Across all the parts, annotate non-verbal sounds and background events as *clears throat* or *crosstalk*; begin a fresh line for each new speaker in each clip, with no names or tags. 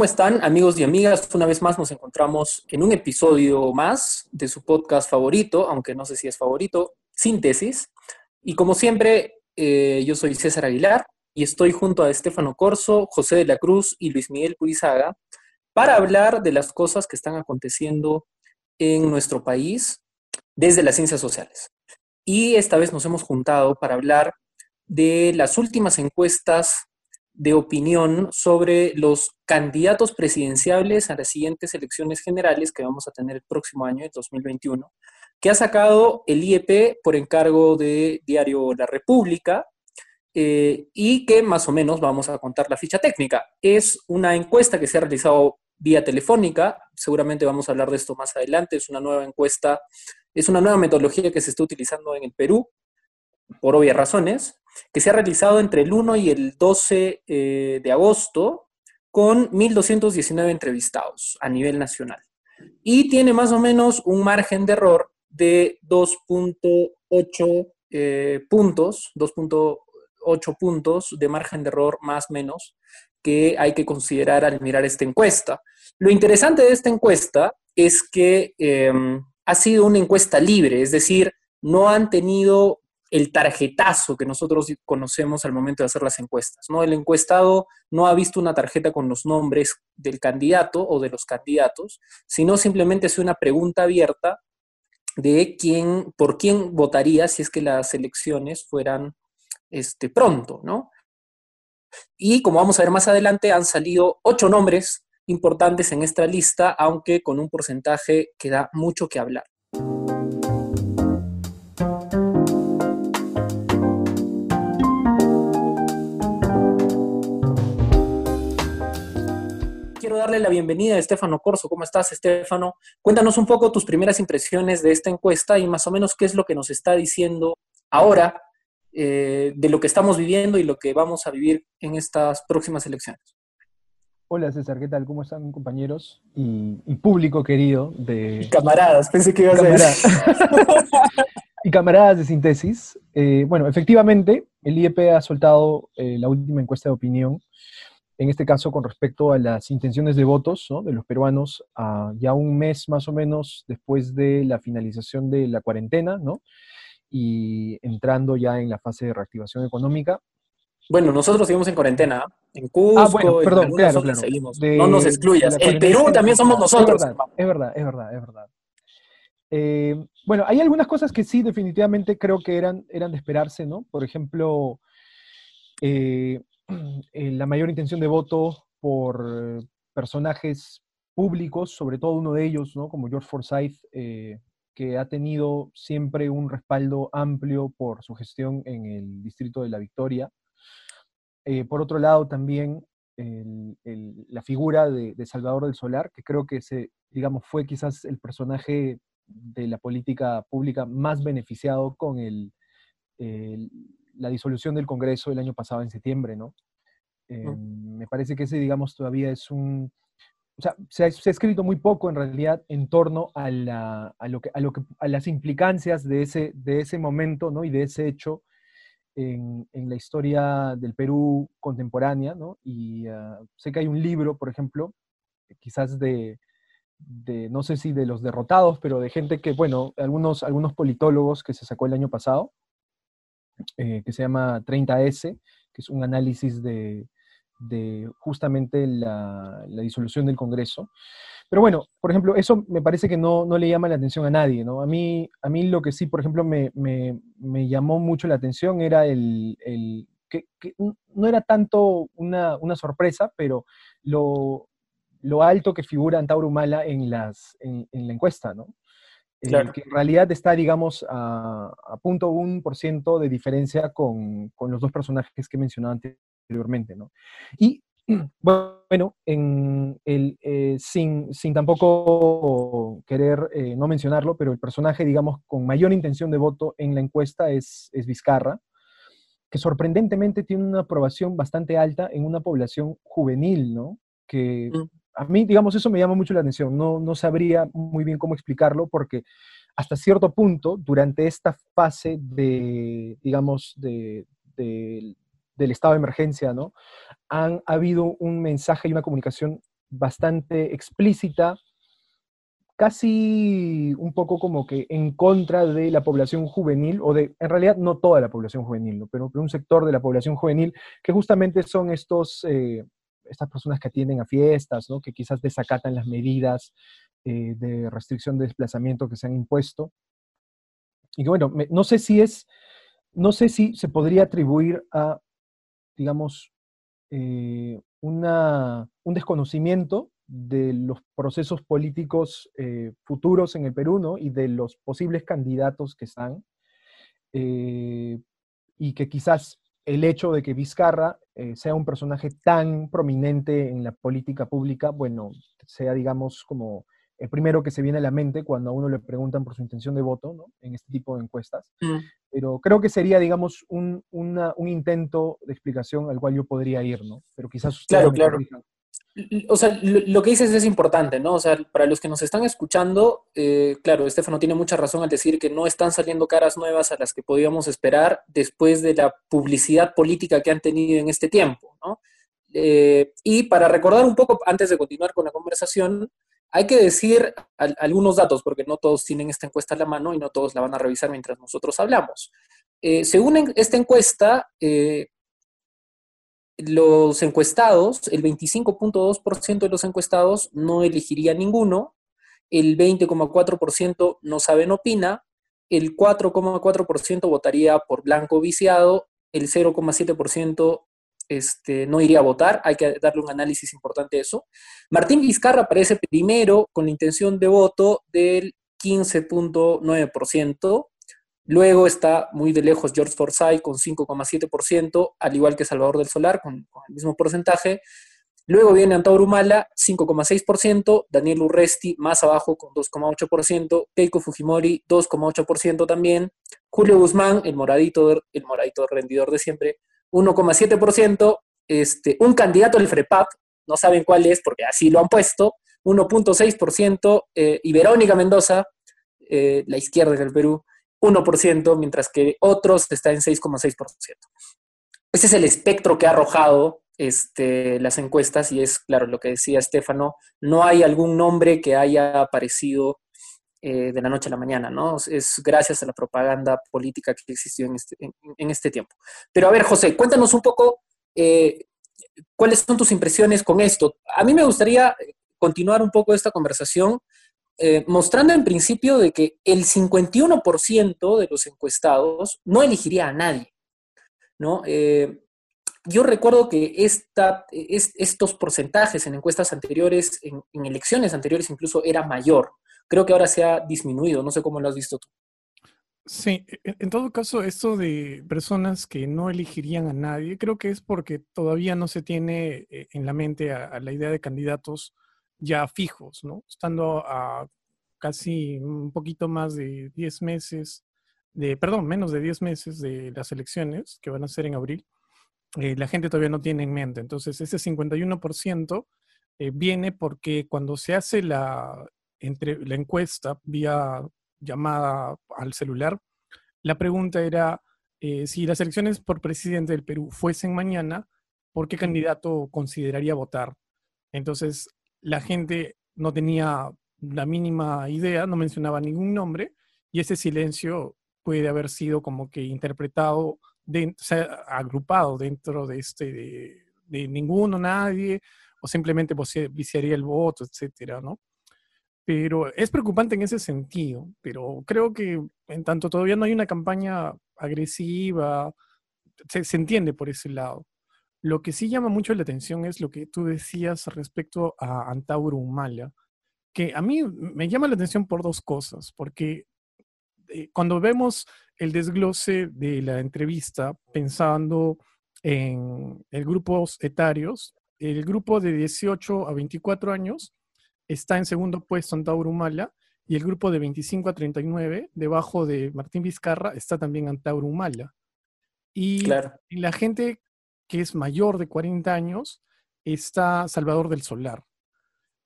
¿Cómo están amigos y amigas? Una vez más nos encontramos en un episodio más de su podcast favorito, aunque no sé si es favorito, Síntesis. Y como siempre, eh, yo soy César Aguilar y estoy junto a Estefano Corso, José de la Cruz y Luis Miguel Purizaga para hablar de las cosas que están aconteciendo en nuestro país desde las ciencias sociales. Y esta vez nos hemos juntado para hablar de las últimas encuestas de opinión sobre los candidatos presidenciales a las siguientes elecciones generales que vamos a tener el próximo año, el 2021, que ha sacado el IEP por encargo de Diario La República eh, y que más o menos vamos a contar la ficha técnica. Es una encuesta que se ha realizado vía telefónica, seguramente vamos a hablar de esto más adelante, es una nueva encuesta, es una nueva metodología que se está utilizando en el Perú, por obvias razones, que se ha realizado entre el 1 y el 12 eh, de agosto con 1.219 entrevistados a nivel nacional. Y tiene más o menos un margen de error de 2.8 eh, puntos, 2.8 puntos de margen de error más o menos que hay que considerar al mirar esta encuesta. Lo interesante de esta encuesta es que em, ha sido una encuesta libre, es decir, no han tenido el tarjetazo que nosotros conocemos al momento de hacer las encuestas. ¿no? El encuestado no ha visto una tarjeta con los nombres del candidato o de los candidatos, sino simplemente es una pregunta abierta de quién, por quién votaría si es que las elecciones fueran este, pronto, ¿no? Y como vamos a ver más adelante, han salido ocho nombres importantes en esta lista, aunque con un porcentaje que da mucho que hablar. Darle la bienvenida a Estefano Corso. ¿Cómo estás, Estefano? Cuéntanos un poco tus primeras impresiones de esta encuesta y más o menos qué es lo que nos está diciendo ahora eh, de lo que estamos viviendo y lo que vamos a vivir en estas próximas elecciones.
Hola César, ¿qué tal? ¿Cómo están compañeros y, público querido de...
camaradas, pensé que ibas a decir. *laughs*
y camaradas de síntesis. Eh, bueno, efectivamente, el IEP ha soltado eh, la última encuesta de opinión en este caso con respecto a las intenciones de votos de los peruanos, ya un mes más o menos después de la finalización de la cuarentena, ¿no? y entrando ya en la fase de reactivación económica.
Bueno, nosotros seguimos en cuarentena, en Cusco,
ah, bueno, perdón, claro, claro.
no nos excluyas. El Perú también somos nosotros.
Es verdad, es verdad, es verdad. Eh, bueno, hay algunas cosas que sí, definitivamente creo que eran, eran de esperarse, ¿no? Por ejemplo, eh, *clears throat* Eh, la mayor intención de voto por personajes públicos, sobre todo uno de ellos, ¿no? como George Forsyth, eh, que ha tenido siempre un respaldo amplio por su gestión en el distrito de La Victoria. Eh, por otro lado, también la figura de, Salvador del Solar, que creo que se, digamos, fue quizás el personaje de la política pública más beneficiado con el, la disolución del Congreso el año pasado en septiembre, ¿no? Eh, me parece que ese, digamos, todavía es un... O sea, se ha, escrito muy poco en realidad en torno a, la, a, lo que, a, lo que, a las implicancias de ese, de ese momento, ¿no? Y de ese hecho en, en la historia del Perú contemporánea, ¿no? Y ah, sé que hay un libro, por ejemplo, quizás de, de, no sé si de los derrotados, pero de gente que, bueno, algunos, algunos politólogos que se sacó el año pasado, eh, que se llama 30S, que es un análisis de, justamente la, disolución del Congreso. Pero bueno, por ejemplo, eso me parece que no, le llama la atención a nadie, ¿no? A mí, a mí lo que sí, por ejemplo, me, llamó mucho la atención era el, que, no era tanto una, sorpresa, pero lo, alto que figura Antauro Humala en, las, en, en la encuesta, ¿no? Eh, que en realidad está, digamos, a, a punto un por ciento de diferencia con, con, los dos personajes que he mencionado anteriormente, ¿no? Y *clears throat* bueno, en el, eh, sin, sin, tampoco querer eh, no mencionarlo, pero el personaje, digamos, con mayor intención de voto en la encuesta es, es Vizcarra, que sorprendentemente tiene una aprobación bastante alta en una población juvenil, ¿no? Que mm. A mí, digamos, eso me llama mucho la atención. No, no sabría muy bien cómo explicarlo porque hasta cierto punto, durante esta fase de, digamos, de, del estado de emergencia, ¿no? Han habido un mensaje y una comunicación bastante explícita, casi un poco como que en contra de la población juvenil, o de, en realidad no toda la población juvenil, pero, un sector de la población juvenil, que justamente son estos, eh, estas personas que atienden a fiestas, ¿no? que quizás desacatan las medidas eh, de restricción de desplazamiento que se han impuesto. Y bueno, no sé si es, no sé si se podría atribuir a digamos, eh, una, un desconocimiento de los procesos políticos eh, futuros en el Perú ¿no? y de los posibles candidatos que están, y que quizás el hecho de que Vizcarra sea un personaje tan prominente en la política pública, bueno, sea, digamos, como el primero que se viene a la mente cuando a uno le preguntan por su intención de voto, ¿no? En este tipo de encuestas. Mm. Pero creo que sería, digamos, un, un, intento de explicación al cual yo podría ir, ¿no? Pero quizás
Claro, claro. O sea, lo, que dices es importante, ¿no? O sea, para los que nos están escuchando, eh, claro, Estefano tiene mucha razón al decir que no están saliendo caras nuevas a las que podíamos esperar después de la publicidad política que han tenido en este tiempo, ¿no? Eh, y para recordar un poco, antes de continuar con la conversación, hay que decir algunos datos, porque no todos tienen esta encuesta a la mano y no todos la van a revisar mientras nosotros hablamos. Eh, según esta encuesta, eh, los encuestados, el 25.2% de los encuestados no elegiría ninguno, el 20,4% no sabe, no opina, el 4,4% votaría por blanco viciado, el 0,7% este, no iría a votar, hay que darle un análisis importante a eso. Martín Vizcarra aparece primero con la intención de voto del 15.9%. Luego está muy de lejos George Forsyth con 5,7%, al igual que Salvador del Solar con, el mismo porcentaje. Luego viene Antauro Humala, 5,6%, Daniel Urresti más abajo con 2,8%, Keiko Fujimori 2,8% también, Julio Guzmán, el moradito, el moradito rendidor de siempre, 1,7%, este, un candidato del FREPAP, no saben cuál es porque así lo han puesto, 1.6%, eh, y Verónica Mendoza, eh, la izquierda del Perú, 1%, mientras que otros están en 6,6%. Ese es el espectro que ha arrojado este, las encuestas y es, claro, lo que decía Estefano, no hay algún nombre que haya aparecido eh, de la noche a la mañana, ¿no? Es gracias a la propaganda política que existió en este, en, este tiempo. Pero a ver, José, cuéntanos un poco eh, cuáles son tus impresiones con esto. A mí me gustaría continuar un poco esta conversación eh, mostrando en principio de que el 51% de los encuestados no elegiría a nadie, ¿no? yo recuerdo que esta, estos porcentajes en encuestas anteriores, en, elecciones anteriores incluso, era mayor. Creo que ahora se ha disminuido, no sé cómo lo has visto tú.
Sí, en todo caso, esto de personas que no elegirían a nadie, creo que es porque todavía no se tiene eh, en la mente la idea de candidatos ya fijos. Estando a casi un poquito más de 10 meses, de, perdón, menos de 10 meses de las elecciones que van a ser en abril, eh, la gente todavía no tiene en mente. Entonces, ese 51% eh, viene porque cuando se hace la, entre la encuesta vía llamada al celular, la pregunta era eh, si las elecciones por presidente del Perú fuesen mañana, ¿por qué candidato consideraría votar? Entonces, la gente no tenía la mínima idea, no mencionaba ningún nombre, y ese silencio puede haber sido como que interpretado, agrupado dentro de este, de, de ninguno, nadie, o simplemente viciaría el voto, etcétera, ¿no? Pero es preocupante en ese sentido, pero creo que en tanto todavía no hay una campaña agresiva, se, entiende por ese lado. Lo que sí llama mucho la atención es lo que tú decías respecto a Antauro Humala, que a mí me llama la atención por dos cosas, porque eh, cuando vemos el desglose de la entrevista pensando en el grupos etarios, el grupo de 18 a 24 años está en segundo puesto Antauro Humala y el grupo de 25 a 39, debajo de Martín Vizcarra, está también Antauro Humala. Y la gente que es mayor de 40 años está Salvador del Solar.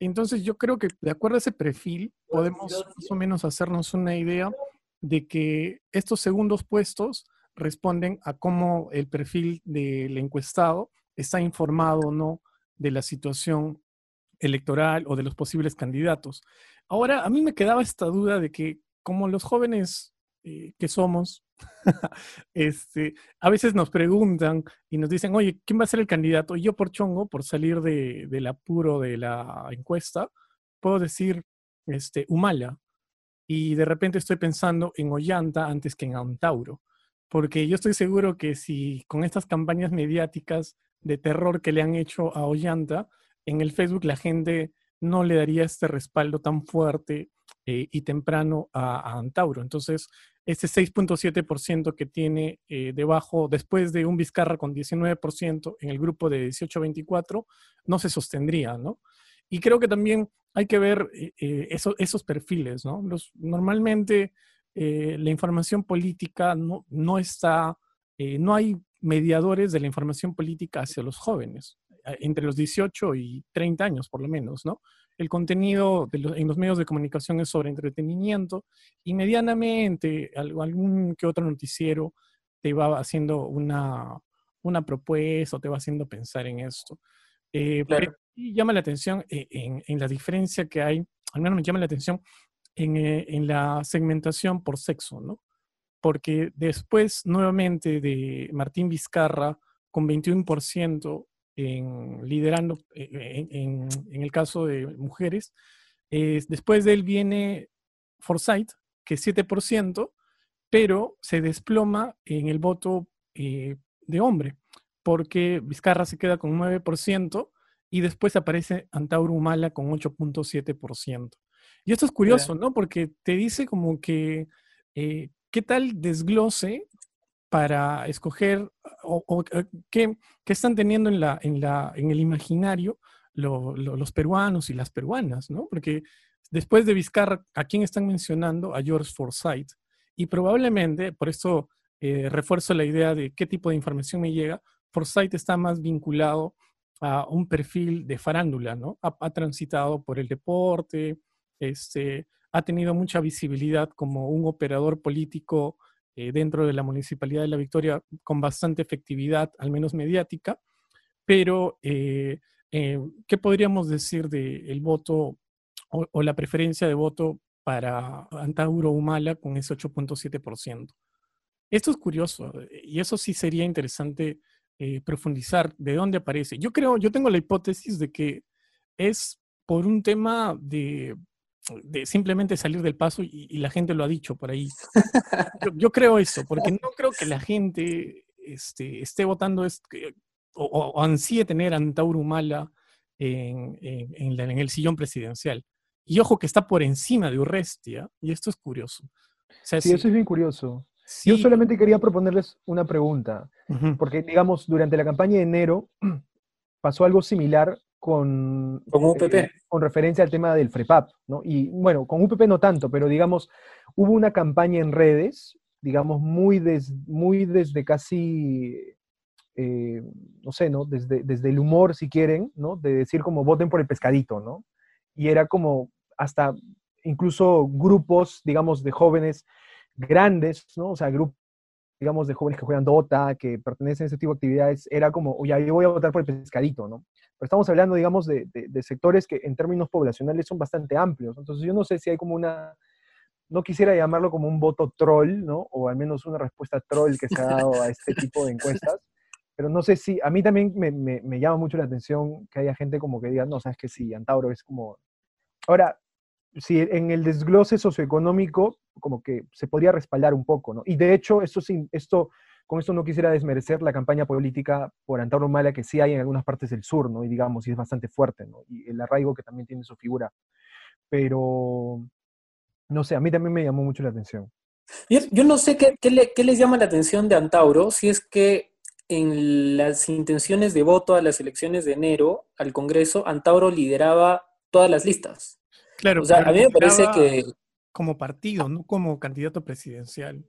Entonces yo creo que de acuerdo a ese perfil podemos más o menos hacernos una idea de que estos segundos puestos responden a cómo el perfil del encuestado está informado o no de la situación electoral o de los posibles candidatos. Ahora, a mí me quedaba esta duda de que como los jóvenes eh, que somos, *laughs* este, a veces nos preguntan y nos dicen, oye, ¿quién va a ser el candidato? Y yo por chongo, por salir de, del apuro de la encuesta, puedo decir este, Humala. Y de repente estoy pensando en Ollanta antes que en Antauro. Porque yo estoy seguro que si con estas campañas mediáticas de terror que le han hecho a Ollanta, en el Facebook la gente no le daría este respaldo tan fuerte eh, y temprano a, Antauro. Entonces, ese 6.7% que tiene eh, debajo, después de un Vizcarra con 19% en el grupo de 18-24, no se sostendría, ¿no? Y creo que también hay que ver eh, esos perfiles, ¿no? Los, normalmente la información política no, no está, no hay mediadores de la información política hacia los jóvenes, entre los 18 y 30 años por lo menos, ¿no? El contenido en los medios de comunicación es sobre entretenimiento y medianamente algún que otro noticiero te va haciendo una, propuesta o te va haciendo pensar en esto. Eh, y llama la atención eh, en, la diferencia que hay, al menos me llama la atención en, eh, en la segmentación por sexo, ¿no? Porque después, nuevamente, de Martín Vizcarra, con 21%, en liderando eh, en, el caso de mujeres. después de él viene Forsyth, que es 7%, pero se desploma en el voto eh, de hombre, porque Vizcarra se queda con 9% y después aparece Antauro Humala con 8.7%. Y esto es curioso, ¿no? Porque te dice como que, eh, ¿qué tal desglose para escoger eh, qué, están teniendo en, la, en, la, en el imaginario los peruanos y las peruanas, ¿no? Porque después de Vizcarra, ¿a quién están mencionando? A George Forsyth. Y probablemente, por eso eh, refuerzo la idea de qué tipo de información me llega, Forsyth está más vinculado a un perfil de farándula, ¿no? Ha, transitado por el deporte, este, ha tenido mucha visibilidad como un operador político eh, dentro de la Municipalidad de La Victoria con bastante efectividad, al menos mediática, pero eh, eh, ¿qué podríamos decir del voto o, la preferencia de voto para Antauro Humala con ese 8.7%? Esto es curioso y eso sí sería interesante profundizar de dónde aparece. Yo creo, yo tengo la hipótesis de que es por un tema de de simplemente salir del paso y, la gente lo ha dicho por ahí. *laughs* Yo, creo eso, porque no creo que la gente este, esté votando o, o, ansíe tener a Antauro Humala en, en, el sillón presidencial. Y ojo que está por encima de Urrestia, y esto es curioso.
sí, eso es bien curioso. Yo solamente quería proponerles una pregunta, porque digamos, durante la campaña de enero *clears throat* pasó algo similar con,
UPP.
Eh, con referencia al tema del FREPAP, ¿no? Y bueno, con UPP no tanto, pero digamos, hubo una campaña en redes, digamos, muy, muy desde casi, eh, no sé, ¿no? Desde, desde el humor, si quieren, ¿no? De decir como voten por el pescadito, ¿no? Y era como hasta incluso grupos, digamos, de jóvenes grandes, ¿no? O sea, grupos digamos, de jóvenes que juegan Dota, que pertenecen a ese tipo de actividades, era como, oye, yo voy a votar por el pescadito, ¿no? Pero estamos hablando, digamos, de, sectores que en términos poblacionales son bastante amplios. Entonces yo no sé si hay como una, no quisiera llamarlo como un voto troll, ¿no? O al menos una respuesta troll que se ha dado a este tipo de encuestas. Pero no sé si, a mí también me llama mucho la atención que haya gente como que diga, no, sabes que sí, Antauro es como... Ahora, si en el desglose socioeconómico como que se podría respaldar un poco, ¿no? Y de hecho, esto, esto, con esto no quisiera desmerecer la campaña política por Antauro Mala que sí hay en algunas partes del sur, ¿no? Y digamos, y es bastante fuerte, ¿no? Y el arraigo que también tiene su figura. Pero, no sé, a mí también me llamó mucho la atención.
Yo, no sé qué, qué, les llama la atención de Antauro, si es que en las intenciones de voto a las elecciones de enero al Congreso, Antauro lideraba todas las listas.
Claro,
O sea, a mí me parece que
Como partido, no como candidato presidencial.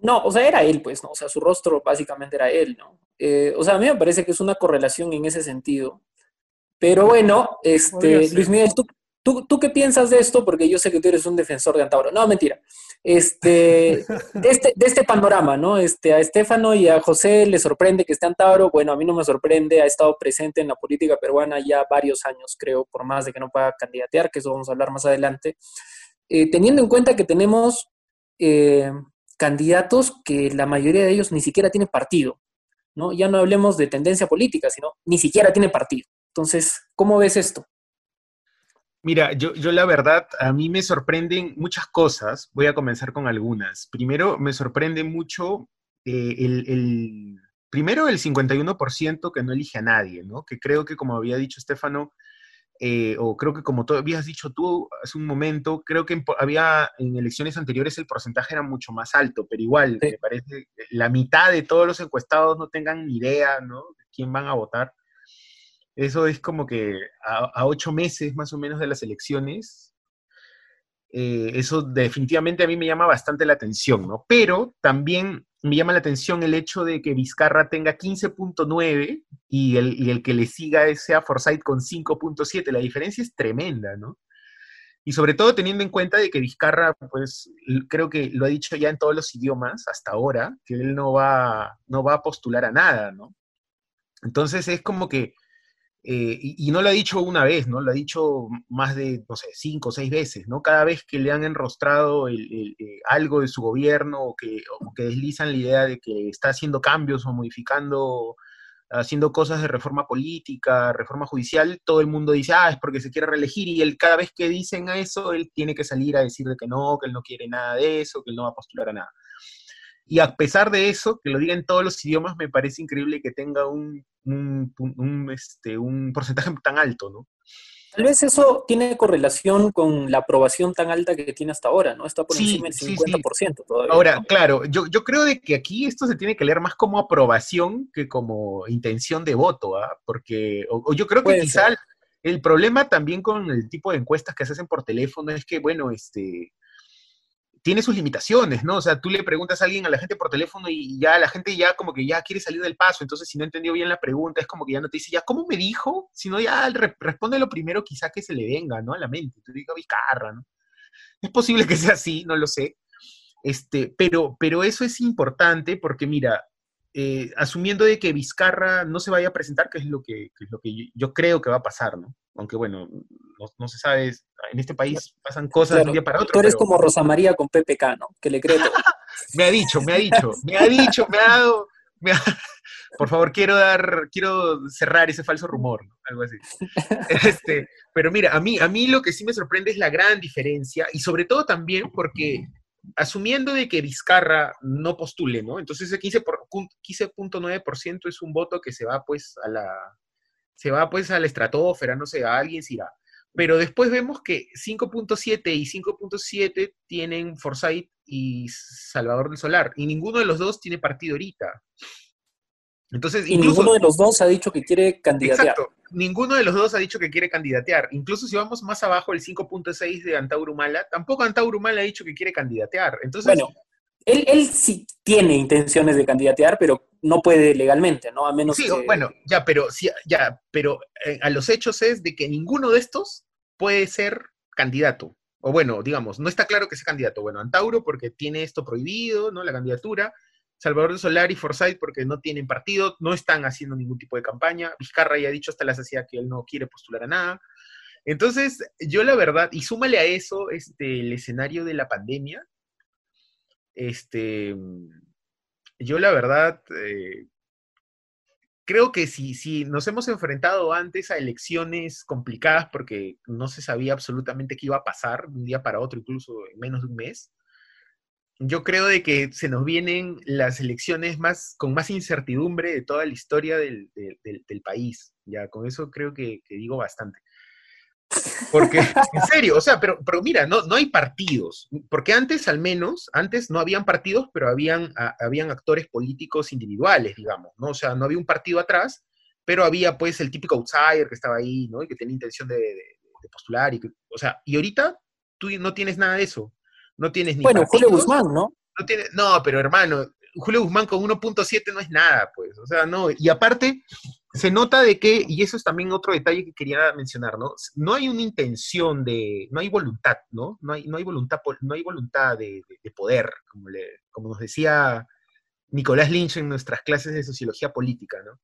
No, o sea, era él, pues, ¿no? O sea, su rostro básicamente era él, ¿no? Eh, o sea, a mí me parece que es una correlación en ese sentido. Pero bueno, este. Luis Miguel, ¿tú, tú, tú qué piensas de esto? Porque yo sé que tú eres un defensor de Antauro. No, mentira. Este, de, este, de este panorama, ¿no? Este, a Estefano y a José les sorprende que esté Antauro. Bueno, a mí no me sorprende, ha estado presente en la política peruana ya varios años, creo, por más de que no pueda candidatear, que eso vamos a hablar más adelante. Eh, teniendo en cuenta que tenemos eh, candidatos que la mayoría de ellos ni siquiera tienen partido, ¿no? Ya no hablemos de tendencia política, sino ni siquiera tienen partido. Entonces, ¿cómo ves esto?
Mira, yo, yo la verdad, a mí me sorprenden muchas cosas. Voy a comenzar con algunas. Primero, me sorprende mucho eh, el, el- primero el 51% que no elige a nadie, ¿no? Que creo que como había dicho Estefano, eh, o creo que como tú habías dicho tú hace un momento, creo que en había en elecciones anteriores el porcentaje era mucho más alto, pero igual,
Sí.
me parece la mitad de todos los encuestados no tengan ni idea, ¿no? De quién van a votar. Eso es como que a, a ocho meses más o menos de las elecciones, eh, eso definitivamente a mí me llama bastante la atención, ¿no? Pero también me llama la atención el hecho de que Vizcarra tenga 15.9 y el, el que le siga sea Forsyth con 5.7. La diferencia es tremenda, ¿no? Y sobre todo teniendo en cuenta de que Vizcarra, pues creo que lo ha dicho ya en todos los idiomas hasta ahora, que él no va, no va a postular a nada, ¿no? Entonces es como que, eh, y, no lo ha dicho una vez, ¿no? Lo ha dicho más de, no sé, cinco o seis veces, ¿no? Cada vez que le han enrostrado el- el- eh, algo de su gobierno o que, o que deslizan la idea de que está haciendo cambios o modificando, haciendo cosas de reforma política, reforma judicial, todo el mundo dice, ah, es porque se quiere reelegir y él cada vez que dicen eso, él tiene que salir a decir de que no, que él no quiere nada de eso, que él no va a postular a nada. Y a pesar de eso, que lo diga en todos los idiomas, me parece increíble que tenga un, un, un, este, un porcentaje tan alto, ¿no?
Tal vez eso tiene correlación con la aprobación tan alta que tiene hasta ahora, ¿no? Está por
Sí,
encima del
sí, sí.
50% todavía.
Ahora, claro, yo, yo creo de que aquí esto se tiene que leer más como aprobación que como intención de voto, ¿ah? Porque, o, o yo creo que quizá
ser.
el problema también con el tipo de encuestas que se hacen por teléfono es que, bueno, este, tiene sus limitaciones, ¿no? O sea, tú le preguntas a alguien, a la gente por teléfono y ya la gente ya como que ya quiere salir del paso, entonces si no entendió bien la pregunta es como que ya no te dice, ya, ¿cómo me dijo? Sino ya re- responde lo primero quizá que se le venga, ¿no? A la mente, tú digas Vizcarra, ¿no? Es posible que sea así, no lo sé. Este, pero, pero eso es importante porque, mira, eh, asumiendo de que Vizcarra no se vaya a presentar, que es lo que, que es lo que yo, yo creo que va a pasar, ¿no? Aunque bueno, no, no se sabe, en este país pasan cosas de un día para otro.
Tú eres
pero
como Rosa María con PPK, ¿no? Que le cree todo. *laughs*
Me ha dicho, me ha dicho, me ha dicho, me ha dado, me ha- *laughs* por favor, quiero dar, quiero cerrar ese falso rumor, ¿no? algo así. *laughs* Este, pero mira, a mí, a mí lo que sí me sorprende es la gran diferencia y sobre todo también porque asumiendo de que Vizcarra no postule, ¿no? Entonces ese 15 por- 15.9% es un voto que se va pues a la se va pues a la estratosfera, no sé, a alguien se irá. Pero después vemos que 5.7 y 5.7 tienen Forsyth y Salvador del Solar, y ninguno de los dos tiene partido ahorita. Entonces,
Y ninguno de los dos ha dicho que quiere candidatear.
Exacto. Ninguno de los dos ha dicho que quiere candidatear. Incluso si vamos más abajo, el 5.6 de Antauro Humala, tampoco Antauro Humala ha dicho que quiere candidatear. Entonces,
Bueno, él, él sí tiene intenciones de candidatear, pero no puede legalmente, ¿no? A menos
sí,
que...
bueno, ya, pero sí, ya, pero eh, a los hechos es de que ninguno de estos puede ser candidato. O bueno, digamos, no está claro que sea candidato. Bueno, Antauro porque tiene esto prohibido, ¿no? La candidatura. Salvador Solar y Forsyth porque no tienen partido, no están haciendo ningún tipo de campaña. Vizcarra ya ha dicho hasta la saciedad que él no quiere postular a nada. Entonces, yo la verdad, y súmale a eso este, el escenario de la pandemia, este, yo la verdad, eh, creo que si, si nos hemos enfrentado antes a elecciones complicadas porque no se sabía absolutamente qué iba a pasar de un día para otro, incluso en menos de un mes, yo creo de que se nos vienen las elecciones más, con más incertidumbre de toda la historia del, del- país. Ya, con eso creo que, que digo bastante. Porque, en serio, o sea, pero, pero mira, no, no hay partidos, porque antes al menos, antes no habían partidos, pero habían, habían actores políticos individuales, digamos, ¿no? O sea, no había un partido atrás, pero había pues el típico outsider que estaba ahí, ¿no? Y que tenía intención de, postular, y o sea, y ahorita tú no tienes nada de eso, no tienes ni
Bueno, Julio Guzmán, ¿no?
No, tiene, no, pero hermano, Julio Guzmán con 1.7 no es nada, pues, o sea, no, y aparte, se nota de que, y eso es también otro detalle que quería mencionar, ¿no? No hay una intención de, no hay voluntad, ¿no? No hay, no hay voluntad, no hay voluntad de, poder, como, le, como nos decía Nicolás Lynch en nuestras clases de sociología política, ¿no?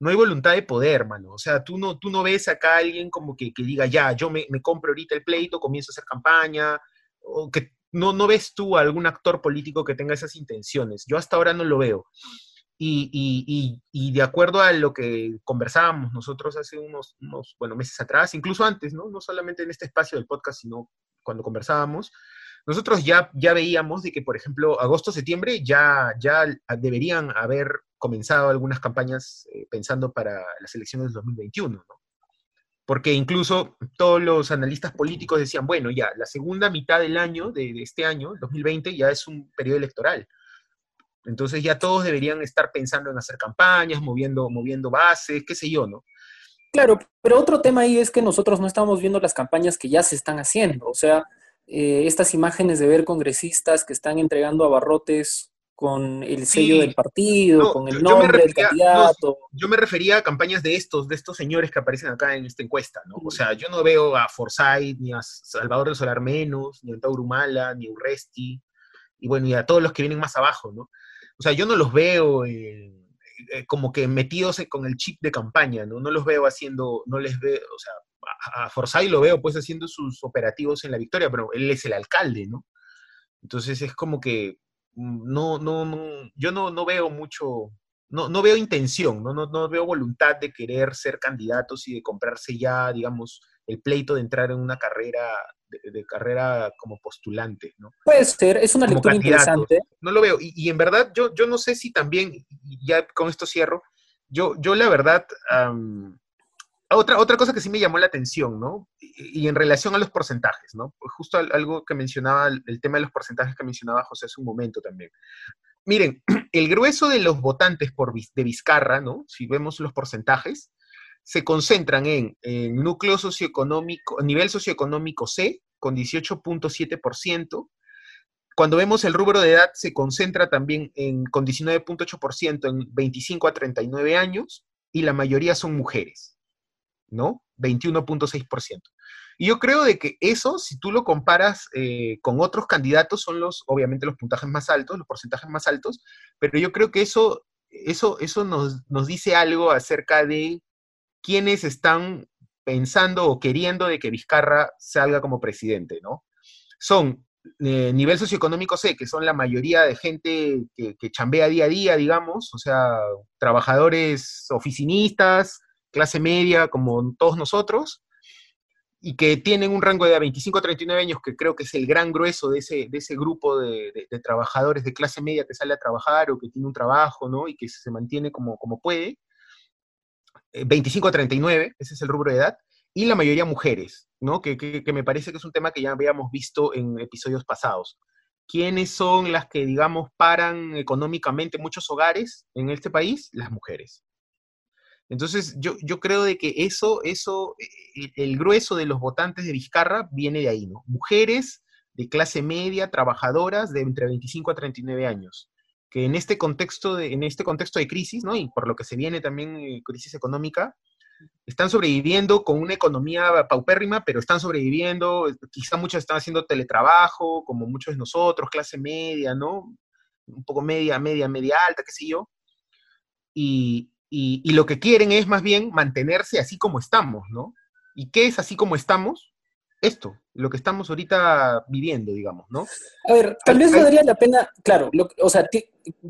No hay voluntad de poder, mano. O sea, tú no, tú no ves acá a alguien como que, que diga, ya, yo me, me, compro ahorita el pleito, comienzo a hacer campaña, o que no, no ves tú a algún actor político que tenga esas intenciones. Yo hasta ahora no lo veo. Y, de acuerdo a lo que conversábamos nosotros hace unos, unos bueno, meses atrás, incluso antes, ¿no? no solamente en este espacio del podcast, sino cuando conversábamos, nosotros ya, ya veíamos de que, por ejemplo, agosto-septiembre ya, ya deberían haber comenzado algunas campañas eh, pensando para las elecciones del 2021, ¿no? Porque incluso todos los analistas políticos decían, bueno, ya, la segunda mitad del año, de, este año, 2020, ya es un periodo electoral. Entonces ya todos deberían estar pensando en hacer campañas, moviendo, moviendo bases, qué sé yo, ¿no?
Claro, pero otro tema ahí es que nosotros no estamos viendo las campañas que ya se están haciendo. O sea, eh, estas imágenes de ver congresistas que están entregando abarrotes con el sello del partido, con el nombre del candidato.
yo me refería a campañas de estos, de estos señores que aparecen acá en esta encuesta, ¿no? O sea, yo no veo a Forsyth, ni a Salvador de Solar Menos, ni a Taurumala, ni a Urresti, y bueno, y a todos los que vienen más abajo, ¿no? o sea, yo no los veo eh, eh, como que metidos con el chip de campaña, ¿no? No los veo haciendo, no les veo, o sea, a, a Forsyth lo veo pues haciendo sus operativos en la victoria, pero él es el alcalde, ¿no? Entonces es como que no, no, no yo no, no veo mucho, no, no veo intención, ¿no? No, no veo voluntad de querer ser candidatos y de comprarse ya, digamos, el pleito de entrar en una carrera de, carrera como postulante, ¿no?
Puede ser, es una lectura interesante.
No lo veo. Y, en verdad, yo, yo no sé si también, ya con esto cierro, yo, yo la verdad, otra, otra cosa que sí me llamó la atención, ¿no? Y, en relación a los porcentajes, ¿no? Justo algo que mencionaba, el tema de los porcentajes que mencionaba José hace un momento también. Miren, *clears throat* el grueso de los votantes por, de Vizcarra, ¿no? Si vemos los porcentajes, se concentran en, núcleo socioeconómico, nivel socioeconómico C, con 18.7%. Cuando vemos el rubro de edad, se concentra también en, con 19.8% en 25 a 39 años, y la mayoría son mujeres, ¿no? 21.6%. Y yo creo de que eso, si tú lo comparas eh, con otros candidatos, son los, obviamente, los puntajes más altos, los porcentajes más altos, pero yo creo que eso, eso, eso nos, nos dice algo acerca de quienes están pensando o queriendo de que Vizcarra salga como presidente, ¿no? Son eh, nivel socioeconómico C, que son la mayoría de gente que, que, chambea día a día, digamos, o sea, trabajadores oficinistas, clase media, como todos nosotros, y que tienen un rango de 25 a 39 años, que creo que es el gran grueso de ese, de ese grupo de, trabajadores de clase media que sale a trabajar o que tiene un trabajo, ¿no? Y que se mantiene como, como puede. 25 eh, a 39, ese es el rubro de edad, y la mayoría mujeres, ¿no? Que, que, me parece que es un tema que ya habíamos visto en episodios pasados. ¿Quiénes son las que, digamos, paran económicamente muchos hogares en este país? Las mujeres. Entonces, yo, yo creo de que eso, eso, e, el grueso de los votantes de Vizcarra viene de ahí, ¿no? Mujeres de clase media, trabajadoras de entre 25 a 39 años que en este contexto de, en este contexto de crisis, ¿no? Y por lo que se viene también eh, crisis económica, están sobreviviendo con una economía paupérrima, pero están sobreviviendo, quizá muchos están haciendo teletrabajo, como muchos de nosotros, clase media, ¿no? Un poco media, media, media alta, qué sé yo. Y, y, y lo que quieren es más bien mantenerse así como estamos, ¿no? ¿Y qué es así como estamos? esto, lo que estamos ahorita viviendo, digamos, ¿no?
A ver, tal vez valdría la pena, claro, o sea,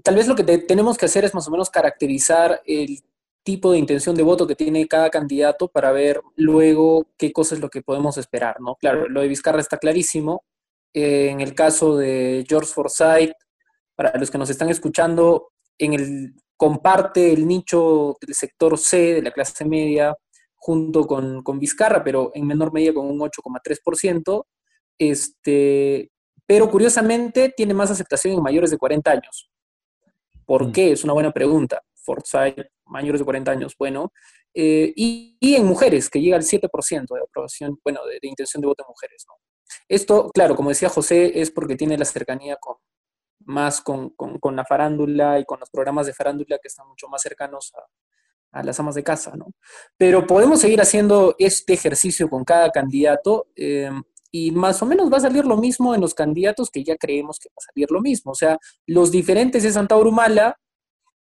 tal vez lo que tenemos que hacer es más o menos caracterizar el tipo de intención de voto que tiene cada candidato para ver luego qué cosa es lo que podemos esperar, ¿no? Claro, lo de Vizcarra está clarísimo. en el caso de George Forsyth, para los que nos están escuchando, en el comparte el nicho del sector C, de la clase media, junto con, con Vizcarra, pero en menor medida con un 8,3%. Este, pero curiosamente tiene más aceptación en mayores de 40 años. ¿Por
Mm.
qué? Es una buena pregunta. Forsyth, mayores de 40 años, bueno. Eh, y, y en mujeres, que llega al 7% de aprobación, bueno, de, de intención de voto en mujeres, ¿no? Esto, claro, como decía José, es porque tiene la cercanía con, más con, con- con la farándula y con los programas de farándula que están mucho más cercanos a, a las amas de casa, ¿no? Pero podemos seguir haciendo este ejercicio con cada candidato eh, y más o menos va a salir lo mismo en los candidatos que ya creemos que va a salir lo mismo. O sea, los diferentes es Santa Humala,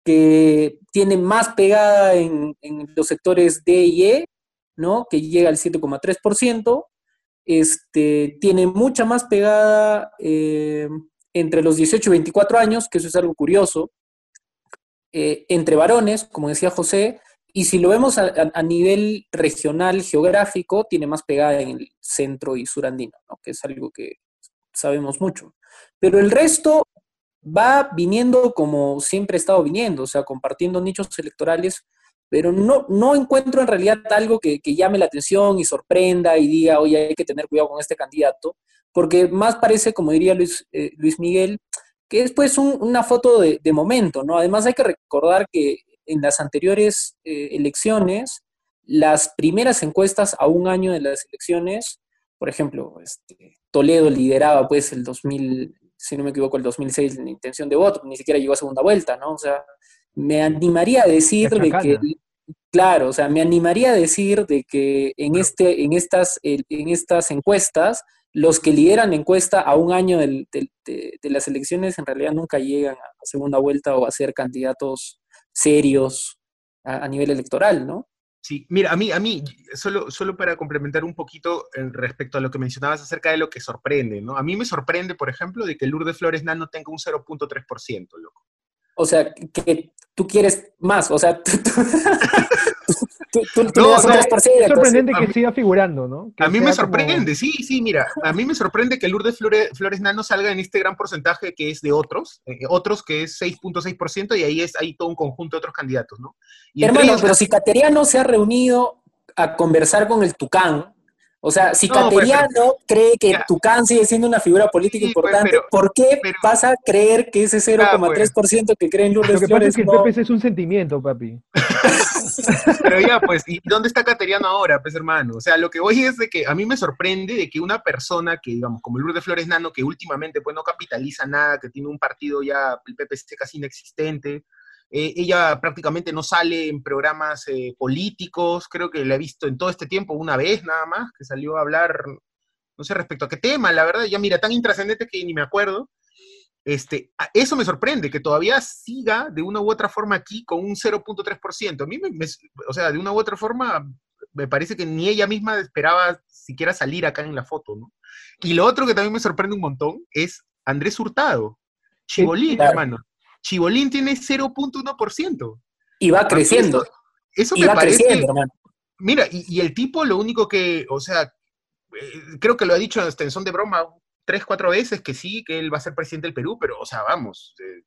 que tiene más pegada en, en los sectores D y E, ¿no? Que llega al 7,3%. Este, tiene mucha más pegada eh, entre los 18 y 24 años, que eso es algo curioso, eh, entre varones, como decía José, y si lo vemos a, a- nivel regional, geográfico, tiene más pegada en el centro y surandino, ¿no? que es algo que sabemos mucho. Pero el resto va viniendo como siempre ha estado viniendo, o sea, compartiendo nichos electorales, pero no, no encuentro en realidad algo que, que llame la atención y sorprenda y diga, oye, hay que tener cuidado con este candidato, porque más parece, como diría Luis, eh, Luis Miguel, que es pues un- una foto de, momento, ¿no? Además hay que recordar que en las anteriores eh, elecciones, las primeras encuestas a un año de las elecciones, por ejemplo, este, Toledo lideraba pues el 2000, si no me equivoco, el 2006 en intención de voto, ni siquiera llegó a segunda vuelta, ¿no? O sea, me animaría a decir de que, claro, o sea, me animaría a decir de que en, este, en, estas, en estas encuestas, los que lideran la encuesta a un año del- del- de, de las elecciones en realidad nunca llegan a segunda vuelta o a ser candidatos serios a, a nivel electoral, ¿no?
Sí, mira, a mí, a mí, solo, solo para complementar un poquito en respecto a lo que mencionabas acerca de lo que sorprende, ¿no? A mí me sorprende, por ejemplo, de que Lourdes Flores Nano tenga un 0.3%, loco.
O sea, que tú quieres más, o sea, *laughs* tú, tú, tú- tú- tú
No,
le das un
o sea,
3%,
Es sorprendente que
mí-
siga figurando, ¿no? Que
A mí me
como-
sorprende, sí, sí, mira, a mí me sorprende que Lourdes Flores, Flores Nano salga en este gran porcentaje que es de otros, eh, otros que es 6.6% y ahí es hay todo un conjunto de otros candidatos, ¿no? Y
Hermano,
ellos-
pero si Cateriano se ha reunido a conversar con el Tucán, o sea, si
No, pues,
Cateriano cree que
Ya.
Tucán sigue siendo una figura política
Sí, pues,
importante,
pero-
¿por qué
pero-
vas a creer que ese 0,3% que creen
Lo
Lourdes
que pasa
Flores
es que el
no?
PPC es un sentimiento, papi. *laughs*
Pero ya, pues, ¿y dónde está Cateriano ahora, pues, hermano? O sea, lo que voy es de que a mí me sorprende de que una persona que, digamos, como Lourdes Flores Nano, que últimamente, pues, no capitaliza nada, que tiene un partido ya, el PPC casi inexistente, eh, ella prácticamente no sale en programas eh, políticos, creo que la he visto en todo este tiempo una vez nada más, que salió a hablar, no sé respecto a qué tema, la verdad, ya mira, tan intrascendente que ni me acuerdo. Este, eso me sorprende, que todavía siga de una u otra forma aquí con un 0.3%. A mí, me, me- o sea, de una u otra forma, me parece que ni ella misma esperaba siquiera salir acá en la foto, ¿no? Y lo otro que también me sorprende un montón es Andrés Hurtado, Chibolín,
claro.
hermano. Chibolín tiene 0.1%.
Y va
A mí
creciendo,
Eso, eso
y
me
va
parece,
creciendo, hermano.
Mira, y, y el tipo lo único que, o sea, eh, creo que lo ha dicho en son de broma tres, cuatro veces que sí, que él va a ser presidente del Perú, pero, o sea, vamos. eh,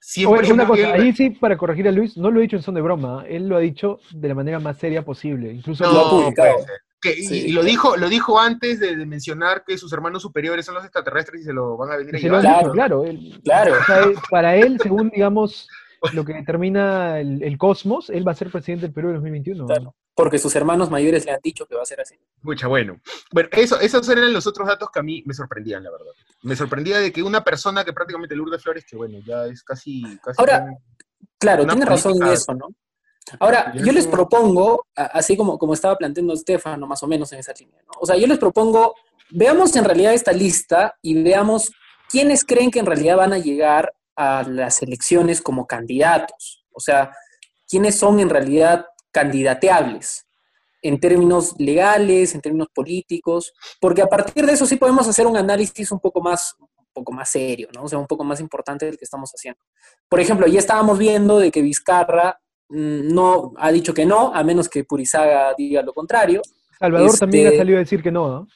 siempre
Oye, una
hemos-
cosa,
él-
ahí sí, para corregir a Luis, no lo he dicho en son de broma, él lo ha dicho de la manera más seria posible. Incluso
Lo ha
No,
publicado.
puede ser. Que- y-
Sí.
y, lo dijo, lo dijo antes de, de mencionar que sus hermanos superiores son los extraterrestres y se lo van a venir a llevar.
Claro.
claro. él-
Claro.
o sea, él- para él, según, *laughs* digamos, lo que determina el, el cosmos, él va a ser presidente del Perú en 2021.
Claro. Porque sus hermanos mayores le han dicho que va a ser así.
Mucha, bueno. Bueno, eso, esos eran los otros datos que a mí me sorprendían, la verdad. Me sorprendía de que una persona que prácticamente Lourdes Flores, que bueno, ya es casi... casi
Ahora,
un-
Claro,
Una
tiene razón en eso, ¿no? Ahora,
Yo
les propongo, así como, como estaba planteando Estefano, más o menos en esa línea, ¿no? O sea, yo les propongo, veamos en realidad esta lista y veamos quiénes creen que en realidad van a llegar a las elecciones como candidatos. O sea, quiénes son en realidad candidateables en términos legales, en términos políticos, porque a partir de eso sí podemos hacer un análisis un poco más, un poco más serio, ¿no? O sea, un poco más importante del que estamos haciendo. Por ejemplo, ya estábamos viendo de que Vizcarra no ha dicho que no, a menos que Purizaga diga lo contrario.
Salvador
Este-
también ha salido a decir que no, ¿no?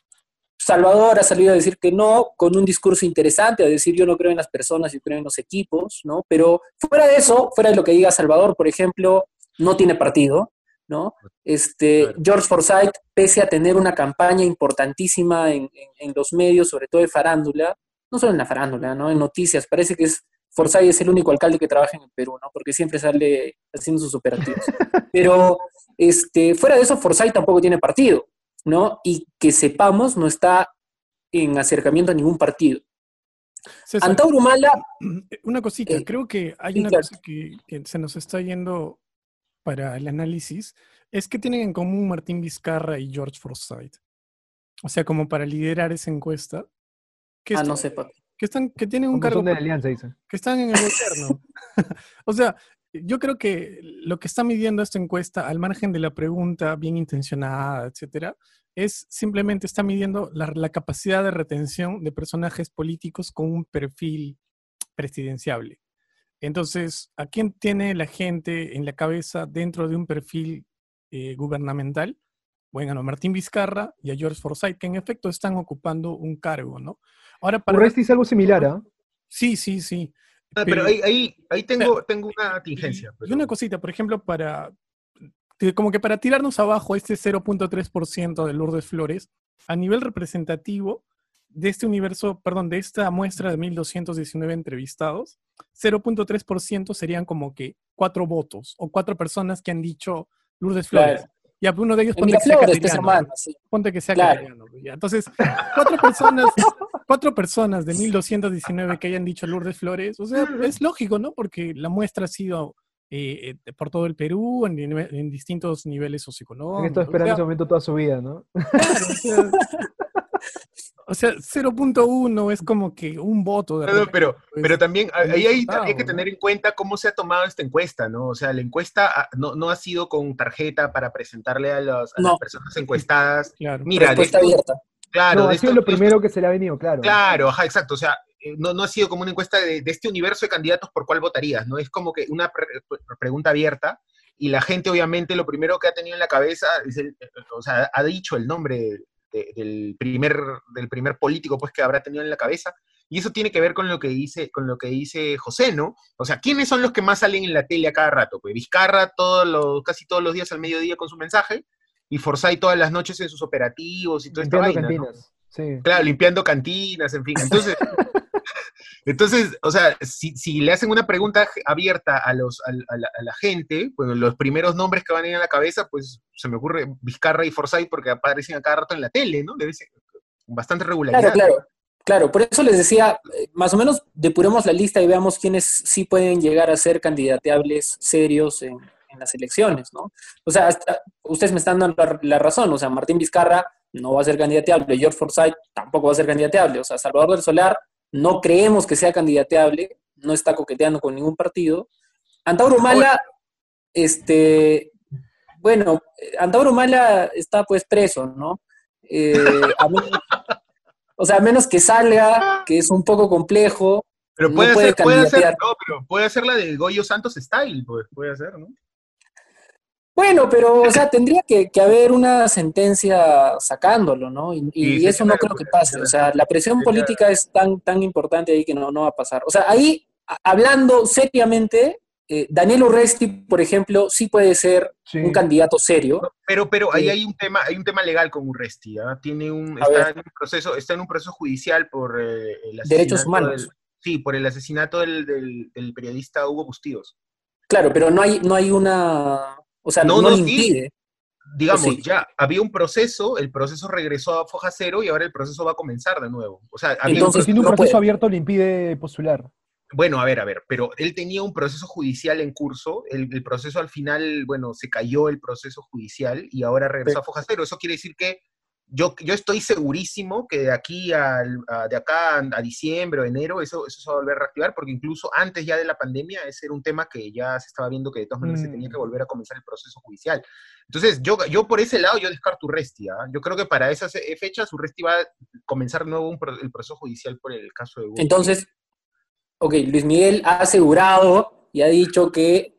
Salvador ha salido a decir que no, con un discurso interesante, a decir yo no creo en las personas, yo creo en los equipos, ¿no? Pero fuera de eso, fuera de lo que diga Salvador, por ejemplo, no tiene partido, ¿no? Este. George Forsyth, pese a tener una campaña importantísima en, en- en los medios, sobre todo de farándula, no solo en la farándula, ¿no? En noticias, parece que es Forsyth es el único alcalde que trabaja en el Perú, ¿no? Porque siempre sale haciendo sus operativos. *laughs* Pero este, fuera de eso, Forsyth tampoco tiene partido, ¿no? Y que sepamos, no está en acercamiento a ningún partido.
César,
Antauro Humala, *clears throat*
Una cosita,
Eh,
creo que hay una
claro.
cosa que, que se nos está yendo para el análisis, es que tienen en común Martín Vizcarra y George Forsyth. O sea, como para liderar esa encuesta, que,
ah, no sé, papi.
Que, están, que tienen un
Un
cargo,
de alianza, dice.
que están en el gobierno. *laughs* *laughs* o sea, yo creo que lo que está midiendo esta encuesta, al margen de la pregunta bien intencionada, etcétera, es simplemente está midiendo la, la capacidad de retención de personajes políticos con un perfil presidenciable. Entonces, ¿a quién tiene la gente en la cabeza dentro de un perfil eh, gubernamental? Bueno, a Martín Vizcarra y a George Forsyth, que en efecto están ocupando un cargo, ¿no? Ahora, para...
Urresti es algo similar, ¿ah?
Sí, sí, sí.
Ah, pero
Pero-
ahí, ahí, ahí tengo, tengo una tingencia.
Y
pero-
una cosita, por ejemplo, para como que para tirarnos abajo este 0.3% de Lourdes Flores, a nivel representativo de este universo, perdón, de esta muestra de 1219 entrevistados, 0.3% serían como que cuatro votos o cuatro personas que han dicho Lourdes Flores.
Claro.
Ya, pues, uno de ellos ponte que
hermano, sí.
ponte que sea
Claro.
cateriano. Entonces, cuatro personas, *laughs* cuatro personas de 1219 que hayan dicho Lourdes Flores, o sea, es lógico, ¿no? Porque la muestra ha sido eh, eh, por todo el Perú, en, en distintos niveles
Han
socioeconómicos.
estado esperando
o sea,
ese momento toda su vida, ¿no?
claro, o sea, o sea, 0.1 es como que un voto de
No, pero,
pues,
pero también ahí hay, que tener en cuenta cómo se ha tomado esta encuesta, ¿no? O sea, la encuesta ah, no, no ha sido con tarjeta para presentarle a, los- a
No.
las personas encuestadas.
Claro.
Mira, esto-
abierta.
claro,
no, ha sido
esto-
lo primero que se le ha venido, claro.
Claro, ajá, exacto. O sea, eh, no, no ha sido como una encuesta de, de este universo de candidatos por cuál votarías, ¿no? Es como que una pre- pre- pregunta abierta y la gente obviamente lo primero que ha tenido en la cabeza es el, o sea, ha dicho el nombre de- del, primer, del primer político pues que habrá tenido en la cabeza y eso tiene que ver con lo que dice, con lo que dice José, ¿no? O sea, ¿quiénes son los que más salen en la tele a cada rato? Pues Vizcarra todos los, casi todos los días al mediodía con su mensaje y Forsyth todas las noches en sus operativos y toda esta
Limpiando
vaina, ¿no?
cantinas. Sí.
Claro, limpiando cantinas, en fin. Entonces, *laughs* entonces o sea, si, si le hacen una pregunta abierta a, los, a, la, gente, bueno, los primeros nombres que van a ir a la cabeza, pues se me ocurre Vizcarra y Forsyth porque aparecen a cada rato en la tele, ¿no? Debe ser bastante regularidad.
Claro, claro. Claro, por eso les decía, eh, más o menos depuremos la lista y veamos quiénes sí pueden llegar a ser candidateables serios en, en las elecciones, ¿no? O sea, hasta- ustedes me están dando la, la razón, o sea, Martín Vizcarra no va a ser candidateable, George Forsyth tampoco va a ser candidateable, o sea, Salvador del Solar no creemos que sea candidateable, no está coqueteando con ningún partido. Antauro Mala, este, bueno, Antauro Mala está pues preso, ¿no? Eh, a o sea, a menos que salga, que es un poco complejo,
Pero
no
puede,
puede
hacer, puede, no, pero puede hacer la de Goyo Santos Style, pues, puede hacer, ¿no?
Bueno, pero, o sea, tendría que, que haber una sentencia sacándolo, ¿no? Y, y
Sí, sí,
eso no creo que pase. O sea, la presión política es tan, tan importante ahí que no, no va a pasar. O sea, ahí, hablando seriamente, eh, Daniel Urresti, por ejemplo, sí puede ser
Sí.
un candidato serio.
Pero, pero ahí
Sí.
hay un tema, hay un tema legal con Urresti, ¿ah? Tiene un,
A
está
ver.
en un proceso, está en un proceso judicial por eh, el
Derechos humanos.
del- sí, por el asesinato del, del- del periodista Hugo Bustíos.
Claro, pero no hay, no hay una. O sea,
No,
no,
no,
le
sí.
impide.
Digamos,
sí.
ya había un proceso, el proceso regresó a foja cero y ahora el proceso va a comenzar de nuevo. O sea, había un
tiene un proceso
puede.
abierto, le impide postular.
Bueno, a ver, a ver, pero él tenía un proceso judicial en curso, el, el proceso al final, bueno, se cayó el proceso judicial y ahora regresó a foja cero. Eso quiere decir que yo, yo estoy segurísimo que de aquí al, a, de acá a diciembre o enero eso, eso se va a volver a reactivar, porque incluso antes ya de la pandemia ese era un tema que ya se estaba viendo que de todas maneras se tenía que
Mm.
volver a comenzar el proceso judicial. Entonces, yo, yo por ese lado yo descarto Urresti, ¿ah? Yo creo que para esas eh, fechas Urresti va a comenzar nuevo un el proceso judicial por el caso de Hugo.
Entonces, ok, Luis Miguel ha asegurado y ha dicho que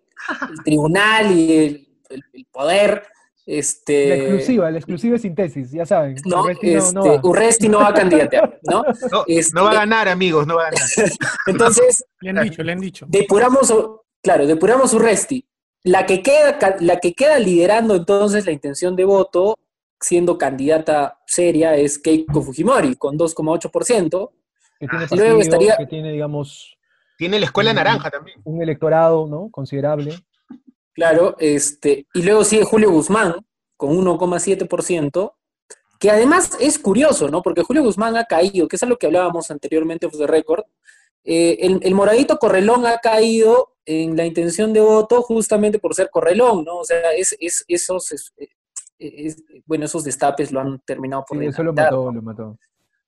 el tribunal y el, el- el poder, este,
La exclusiva, la exclusiva es síntesis, ya saben.
no,
Urresti no-
este,
no va.
Urresti no va a candidatear, ¿no?
No,
Este-
no va a ganar, amigos, no va a ganar. *laughs*
Entonces,
Le han dicho, le han dicho.
depuramos, claro, depuramos Urresti. La que, queda, la que queda liderando entonces la intención de voto, siendo candidata seria, es Keiko Fujimori, con 2,8%.
Que tiene
Ah,
luego estaría-
que tiene, digamos,
Tiene la escuela naranja también.
un electorado, ¿no? Considerable.
Claro, este, y luego sigue Julio Guzmán con 1,7%, que además es curioso, ¿no? Porque Julio Guzmán ha caído, que es algo que hablábamos anteriormente off the record. Eh, el, el moradito Correlón ha caído en la intención de voto justamente por ser Correlón, ¿no? O sea, es, es- esos, es- es- bueno, esos destapes lo han terminado por
Sí, eso lo mató, lo mató.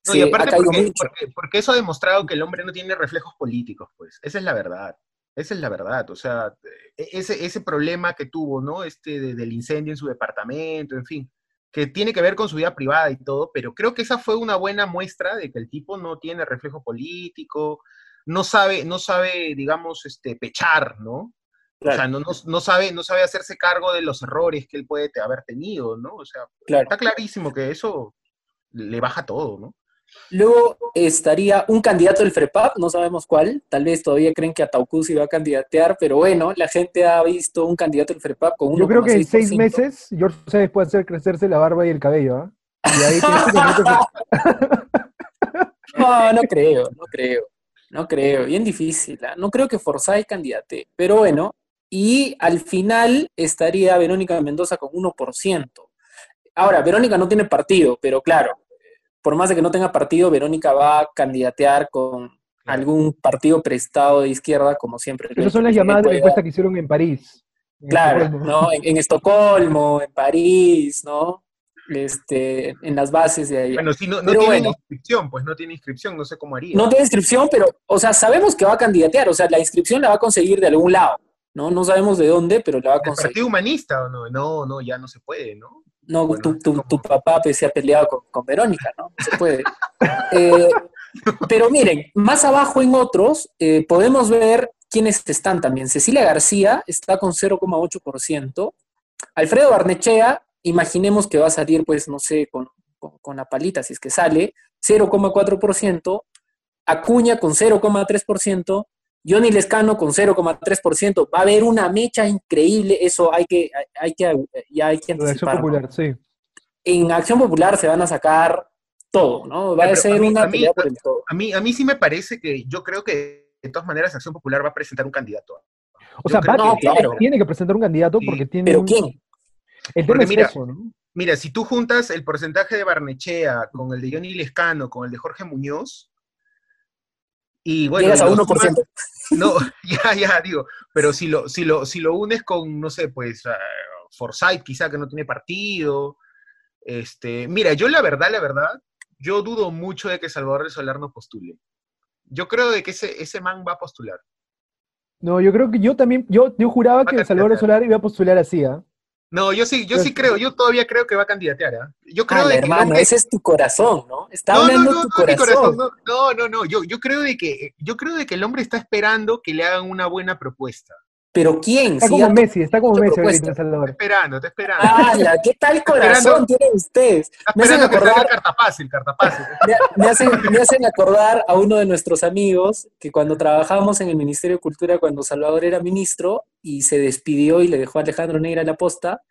No,
Sí,
y aparte porque, porque- porque eso ha demostrado que el hombre no tiene reflejos políticos, pues. Esa es la verdad. Esa es la verdad. O sea, e- ese, ese problema que tuvo, ¿no? Este de- del incendio en su departamento, en fin, que tiene que ver con su vida privada y todo, pero creo que esa fue una buena muestra de que el tipo no tiene reflejo político, no sabe, no sabe, digamos, este, pechar, ¿no? O sea, no, no, no sabe, no sabe hacerse cargo de los errores que él puede haber tenido, ¿no? O sea,
claro.
está clarísimo que eso le baja todo, ¿no?
Luego estaría un candidato del FREPAP, no sabemos cuál, tal vez todavía creen que Ataucus iba a candidatear, pero bueno, la gente ha visto un candidato del FREPAP con 1,6%.
Yo creo que en seis meses George Sáenz puede hacer crecerse la barba y el cabello, ¿ah? Y ahí que- *laughs*
No, no creo, no creo, no creo, bien difícil, ¿ah? no creo que Forsyth candidate, pero bueno, y al final estaría Verónica Mendoza con 1%. Ahora, Verónica no tiene partido, pero claro, por más de que no tenga partido, Verónica va a candidatear con algún partido prestado de izquierda, como siempre.
Esas son las llamadas de
pueda-
encuesta que hicieron en París. en
Claro,
Estocolmo.
¿no? En, en Estocolmo, en París, ¿no? Este, en las bases de ahí.
Bueno, si no, no tiene
bueno.
inscripción, pues no tiene inscripción, no sé cómo haría.
No tiene inscripción, pero, o sea, sabemos que va a candidatear, o sea, la inscripción la va a conseguir de algún lado, ¿no? No sabemos de dónde, pero la va a
¿El
conseguir.
Partido Humanista o no? No, no, ya no se puede, ¿no?
No,
Bueno,
tu, tu- tu papá pues, se ha peleado con, con Verónica, ¿no? No se puede. *laughs* Eh, pero miren, más abajo en otros, eh, podemos ver quiénes están también. Cecilia García está con 0,8%. Alfredo Barnechea, imaginemos que va a salir, pues, no sé, con, con, con la palita, si es que sale, 0,4%. Acuña con 0,3%. Johnny Lescano con 0,3%. Va a haber una mecha increíble, eso hay que, hay, hay que, ya hay que
de Acción Popular, sí.
en Acción Popular se van a sacar todo, ¿no? Va a ser
a mí-
una
a mí-
pelea por el todo.
A mí, a mí sí me parece que yo creo que de todas maneras Acción Popular va a presentar un candidato.
O
Yo
sea,
creo
va-
que-
tiene-
claro.
tiene que presentar un candidato
Sí,
porque tiene
¿Pero
un-
quién?
El tema
Porque
es
mira,
eso, ¿no?
Mira, si tú juntas el porcentaje de Barnechea con el de Johnny Lescano, con el de Jorge Muñoz, y bueno,
Llegas a
y lo
1%.
sumas- no, *laughs* ya, ya, digo, pero si lo, si lo, si lo unes con, no sé, pues, ah, Forsyth quizá que no tiene partido, este, mira, yo la verdad, la verdad, yo dudo mucho de que Salvador del Solar no postule. Yo creo de que ese, ese man va a postular.
No, yo creo que yo también, yo, yo juraba
Va
que Salvador
candidatear.
Solar iba a postular así, ¿ah?
No, yo sí, yo sí creo, yo todavía creo que va a candidatear, ¿ah? Yo creo de
hermano, ese es tu corazón, ¿no? Está
No,
hablando
no,
tu
no, mi
corazón.
corazón, no, no, no, Yo, yo creo de que yo creo de que el hombre está esperando que le hagan una buena propuesta.
Pero ¿quién?
Está
Si
como Messi, está como Messi ahorita en
Está
Salvador.
esperando, está esperando.
¡Hala! ¿Qué tal corazón tienen ustedes?
está
me hacen acordar-
cartapase, el cartapase. *laughs*
Me, me hacen, me hacen acordar a uno de nuestros amigos que cuando trabajábamos en el Ministerio de Cultura, cuando Salvador era ministro y se despidió y le dejó a Alejandro Negra la posta,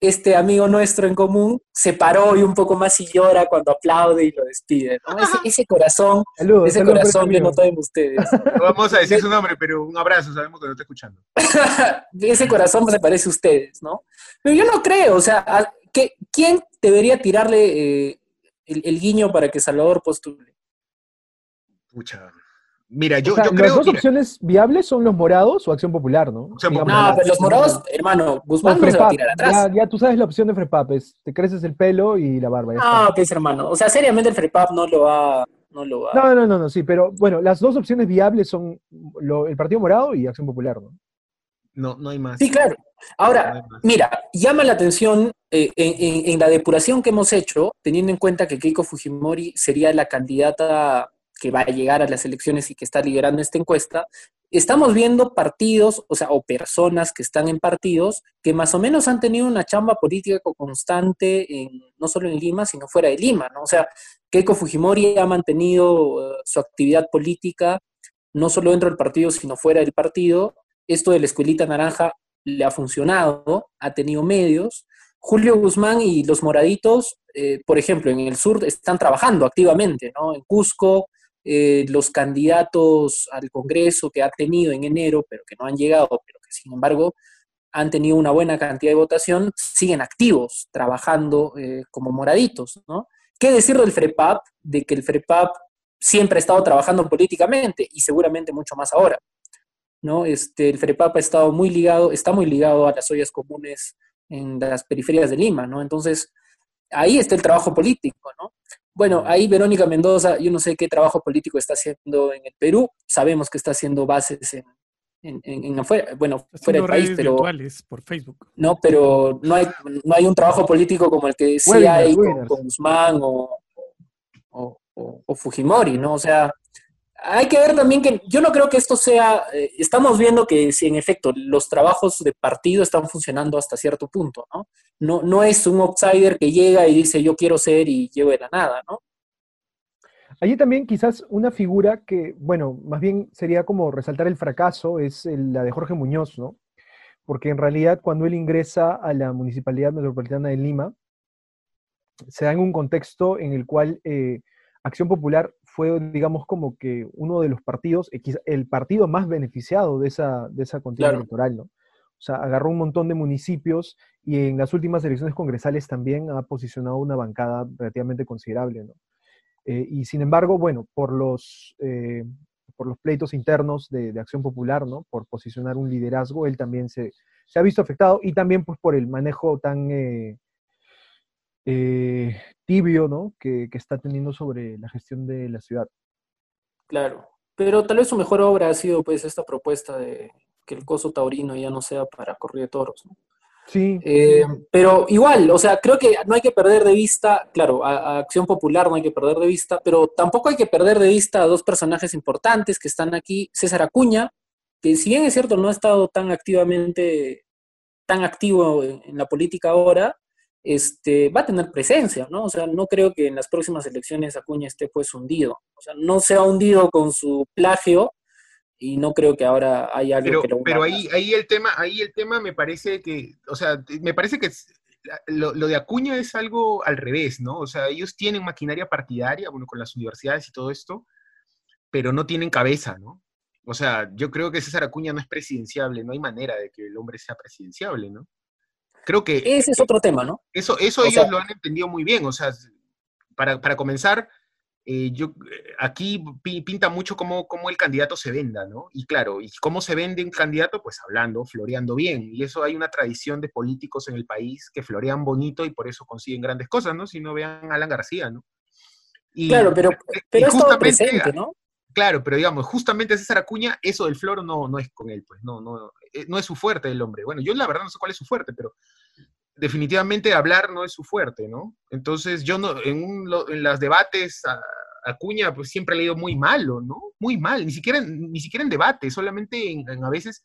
este amigo nuestro en común se paró y un poco más y llora cuando aplaude y lo despide. ¿no? Ese, ese corazón,
Saludos,
ese
saludos por
corazón
ese
que
amigo.
no traen ustedes. *laughs*
No vamos a decir su nombre, pero un abrazo, sabemos que lo está escuchando. *laughs*
ese corazón se parece a ustedes, ¿no? Pero yo no creo, o sea, ¿a qué- ¿quién debería tirarle eh, el, el guiño para que Salvador postule?
Pucha. Mira, yo,
O sea,
yo
las
creo
dos
mira,
opciones viables son los morados o Acción Popular, ¿no?
Acción
Digamos,
Popular.
No, pero los morados, hermano,
No,
Guzmán no se va a
Frepap,
tirar atrás.
ya, ya tú sabes la opción de Frepap, es te creces el pelo y la barba.
Ah,
está.
pues hermano. O sea, seriamente el FREPAP no lo va, no lo va.
No, no, no, no, sí, pero bueno, las dos opciones viables son lo- el Partido Morado y Acción Popular, ¿no?
no, no hay más.
Sí, claro.
No
Ahora, mira, llama la atención eh, en, en- en la depuración que hemos hecho, teniendo en cuenta que Keiko Fujimori sería la candidata que va a llegar a las elecciones y que está liderando esta encuesta, estamos viendo partidos, o sea, o personas que están en partidos que más o menos han tenido una chamba política co- constante, no solo en Lima, sino fuera de Lima, ¿no? O sea, Keiko Fujimori ha mantenido eh, su actividad política no solo dentro del partido, sino fuera del partido. Esto de la escuelita naranja le ha funcionado, ha tenido medios. Julio Guzmán y los moraditos, eh, por ejemplo, en el sur están trabajando activamente, ¿no? En Cusco, eh, los candidatos al Congreso que ha tenido en enero, pero que no han llegado, pero que sin embargo han tenido una buena cantidad de votación, siguen activos, trabajando eh, como moraditos, ¿no? ¿Qué decir del FREPAP? De que el FREPAP siempre ha estado trabajando políticamente y seguramente mucho más ahora, ¿no? Este, el FREPAP ha estado muy ligado, está muy ligado a las ollas comunes en las periferias de Lima, ¿no? Entonces, ahí está el trabajo político, ¿no? Bueno, ahí Verónica Mendoza, yo no sé qué trabajo político está haciendo en el Perú, sabemos que está haciendo bases en, en, afuera, bueno, fuera del país, pero...
por Facebook.
No, pero no hay, no hay un trabajo político como el que sí hay con, Guzmán o, o, Fujimori, ¿no? O sea, hay que ver también que yo no creo que esto sea, eh, estamos viendo que si en efecto los trabajos de partido están funcionando hasta cierto punto, ¿no? No, no es un outsider que llega y dice yo quiero ser y llevo de la nada, ¿no?
Allí también quizás una figura que, bueno, más bien sería como resaltar el fracaso, es la de Jorge Muñoz, ¿no? Porque en realidad cuando él ingresa a la Municipalidad Metropolitana de Lima, se da en un contexto en el cual eh, Acción Popular fue, digamos, como que uno de los partidos, eh, el partido más beneficiado de esa, de esa contienda electoral, ¿no? O sea, agarró un montón de municipios y en las últimas elecciones congresales también ha posicionado una bancada relativamente considerable, ¿no? Eh, y sin embargo, bueno, por los, eh, por los pleitos internos de, Acción Popular, ¿no? Por posicionar un liderazgo, él también se, ha visto afectado y también pues por el manejo tan eh, tibio, ¿no? Que, está teniendo sobre la gestión de la ciudad.
Claro, pero tal vez su mejor obra ha sido pues esta propuesta de que el coso taurino ya no sea para correr de toros, ¿no?
Sí.
Eh, pero igual, o sea, creo que no hay que perder de vista, claro, a, Acción Popular no hay que perder de vista, pero tampoco hay que perder de vista a dos personajes importantes que están aquí. César Acuña, que si bien es cierto no ha estado tan activamente, tan activo en, la política ahora, este, va a tener presencia, ¿no? O sea, no creo que en las próximas elecciones Acuña esté pues hundido. O sea, no se ha hundido con su plagio, y no creo que ahora haya algo
pero,
que lo
Pero ahí, ahí el tema, ahí el tema me parece que, o sea, me parece que lo, de Acuña es algo al revés, ¿no? O sea, ellos tienen maquinaria partidaria, bueno, con las universidades y todo esto, pero no tienen cabeza, ¿no? O sea, yo creo que César Acuña no es presidenciable, no hay manera de que el hombre sea presidenciable, ¿no? Creo que...
Ese es otro tema, ¿no?
Eso, eso ellos lo han entendido muy bien, o sea, para, para comenzar, eh, yo, eh, aquí pinta mucho cómo, cómo, el candidato se venda, ¿no? Y claro, ¿y cómo se vende un candidato? Pues hablando, floreando bien. Y eso hay una tradición de políticos en el país que florean bonito y por eso consiguen grandes cosas, ¿no? Si no vean a Alan García, ¿no?
claro, pero, pero es presente, ¿no?
Claro, pero digamos, justamente César Acuña, eso del floro no, no es con él, pues, no, no, no es su fuerte el hombre. Bueno, yo la verdad no sé cuál es su fuerte, pero definitivamente hablar no es su fuerte, ¿no? Entonces yo no, en, un, los debates a, Acuña pues siempre ha leído muy malo, ¿no? Muy mal, ni siquiera, ni siquiera en debate, solamente en, a veces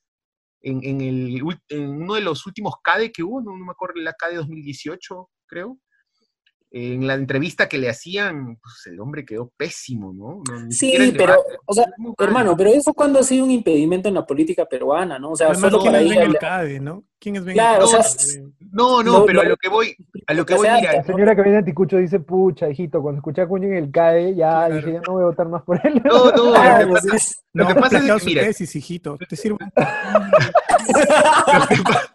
en uno de los últimos CADE que hubo, no, no me acuerdo, la CADE 2018, creo, en la entrevista que le hacían, pues el hombre quedó pésimo, ¿no?
sí, pero, o sea, hermano, pero eso cuando ha sido un impedimento en la política peruana, ¿no? O sea,
solo ¿quién es el CADE, no? ¿Quién es
claro, o sea,
No, no, pero a lo que voy, a lo que voy, mira.
La señora que viene a Ticucho dice, pucha, hijito, cuando escuché a Cuño en el CADE, ya dije, ya no voy a votar más por él.
No, no, lo que pasa, lo que pasa es que, mira.
Tesis, hijito, te sirvo. *laughs*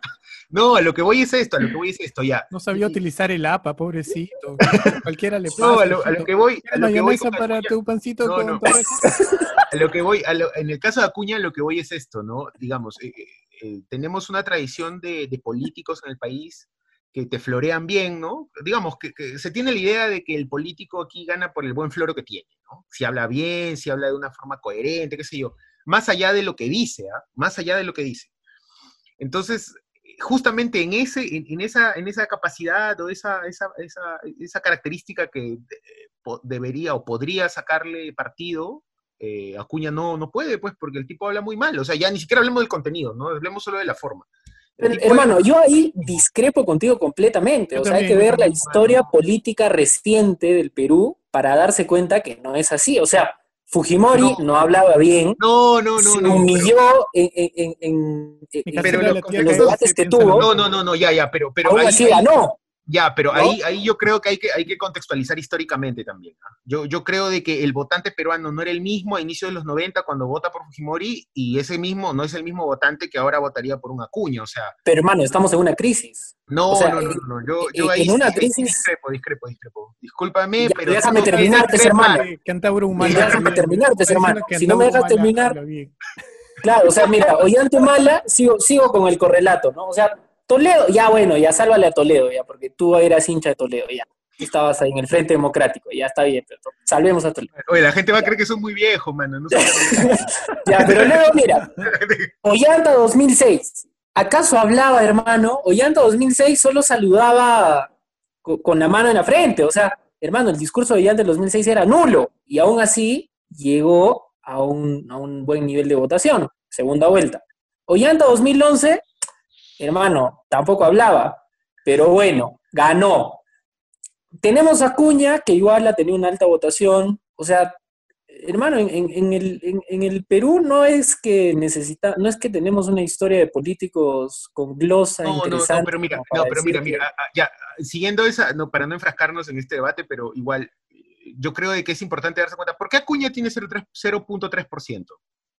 No, a lo que voy es esto, a lo que voy es esto, ya.
No sabía utilizar el APA, pobrecito. *laughs* Cualquiera le pasa.
No, a lo, *laughs* a lo que voy. A lo que voy
para tu pancito no, no.
A lo que voy, en el caso de Acuña, lo que voy es esto, ¿no? Digamos, eh, eh, eh, tenemos una tradición de, políticos en el país que te florean bien, ¿no? Digamos que, se tiene la idea de que el político aquí gana por el buen floro que tiene, ¿no? Si habla bien, si habla de una forma coherente, qué sé yo, más allá de lo que dice, ¿ah? Más allá de lo que dice. Entonces, justamente en, ese, en, esa, en esa capacidad o esa, esa, esa, característica que debería o podría sacarle partido, eh, Acuña no, no puede, pues, porque el tipo habla muy mal. O sea, ya ni siquiera hablemos del contenido, ¿no? Hablemos solo de la forma.
hermano, yo ahí discrepo contigo completamente. o sea, hay que ver la historia política reciente del Perú para darse cuenta que no es así. O sea, Fujimori no,
No.
hablaba bien,
No, no, no,
se
no.
humilló en, en- en- en- en-
Pero
en
lo-
los debates que tuvo,
no, no, no, no, ya, ya, pero, pero
aún
ahí-
así ganó.
Ya, pero
¿no?
ahí, ahí yo creo que hay, que hay que contextualizar históricamente también. Yo, yo creo de que el votante peruano no era el mismo a inicios de los 90 cuando vota por Fujimori y ese mismo no es el mismo votante que ahora votaría por un Acuña. O sea,
Pero hermano, estamos en una crisis.
no,
O sea,
no, no, no, no, Yo,
en-
yo ahí
en una crisis-
discrepo, discrepo, discrepo. Discúlpame,
Ya,
pero...
déjame
no,
terminar,
no, discrepa,
hermano.
Que Cantabro humano.
Déjame terminar, pues, hermano. Si no me dejas terminar- Claro, o sea, mira, Ollanta Humala, sigo, sigo con el correlato, ¿no? O sea, Toledo, ya bueno, ya sálvale a Toledo, ya, porque tú eras hincha de Toledo, ya. Tú estabas ahí en el Frente Democrático, ya está bien, pero salvemos a Toledo.
Oye, la gente va a creer que soy muy viejo, mano. No *laughs*
Ya, pero luego, mira, *laughs* Ollanta 2006. ¿Acaso hablaba, hermano? Ollanta 2006 solo saludaba co- con la mano en la frente. O sea, hermano, el discurso de Ollanta en 2006 era nulo. Y aún así llegó a un, a un buen nivel de votación. Segunda vuelta. Ollanta 2011, hermano, tampoco hablaba. Pero bueno, ganó. Tenemos a Cuña, que igual ha tenido una alta votación. O sea, hermano, en, el, en- en el Perú no es que necesita, no es que tenemos una historia de políticos con glosa
No, no,
interesante.
no, pero mira, no, pero mira, mira, ah, ya, siguiendo esa, no, para no enfrascarnos en este debate, pero igual, yo creo de que es importante darse cuenta, ¿por qué Acuña tiene 0.3%? 0.3%?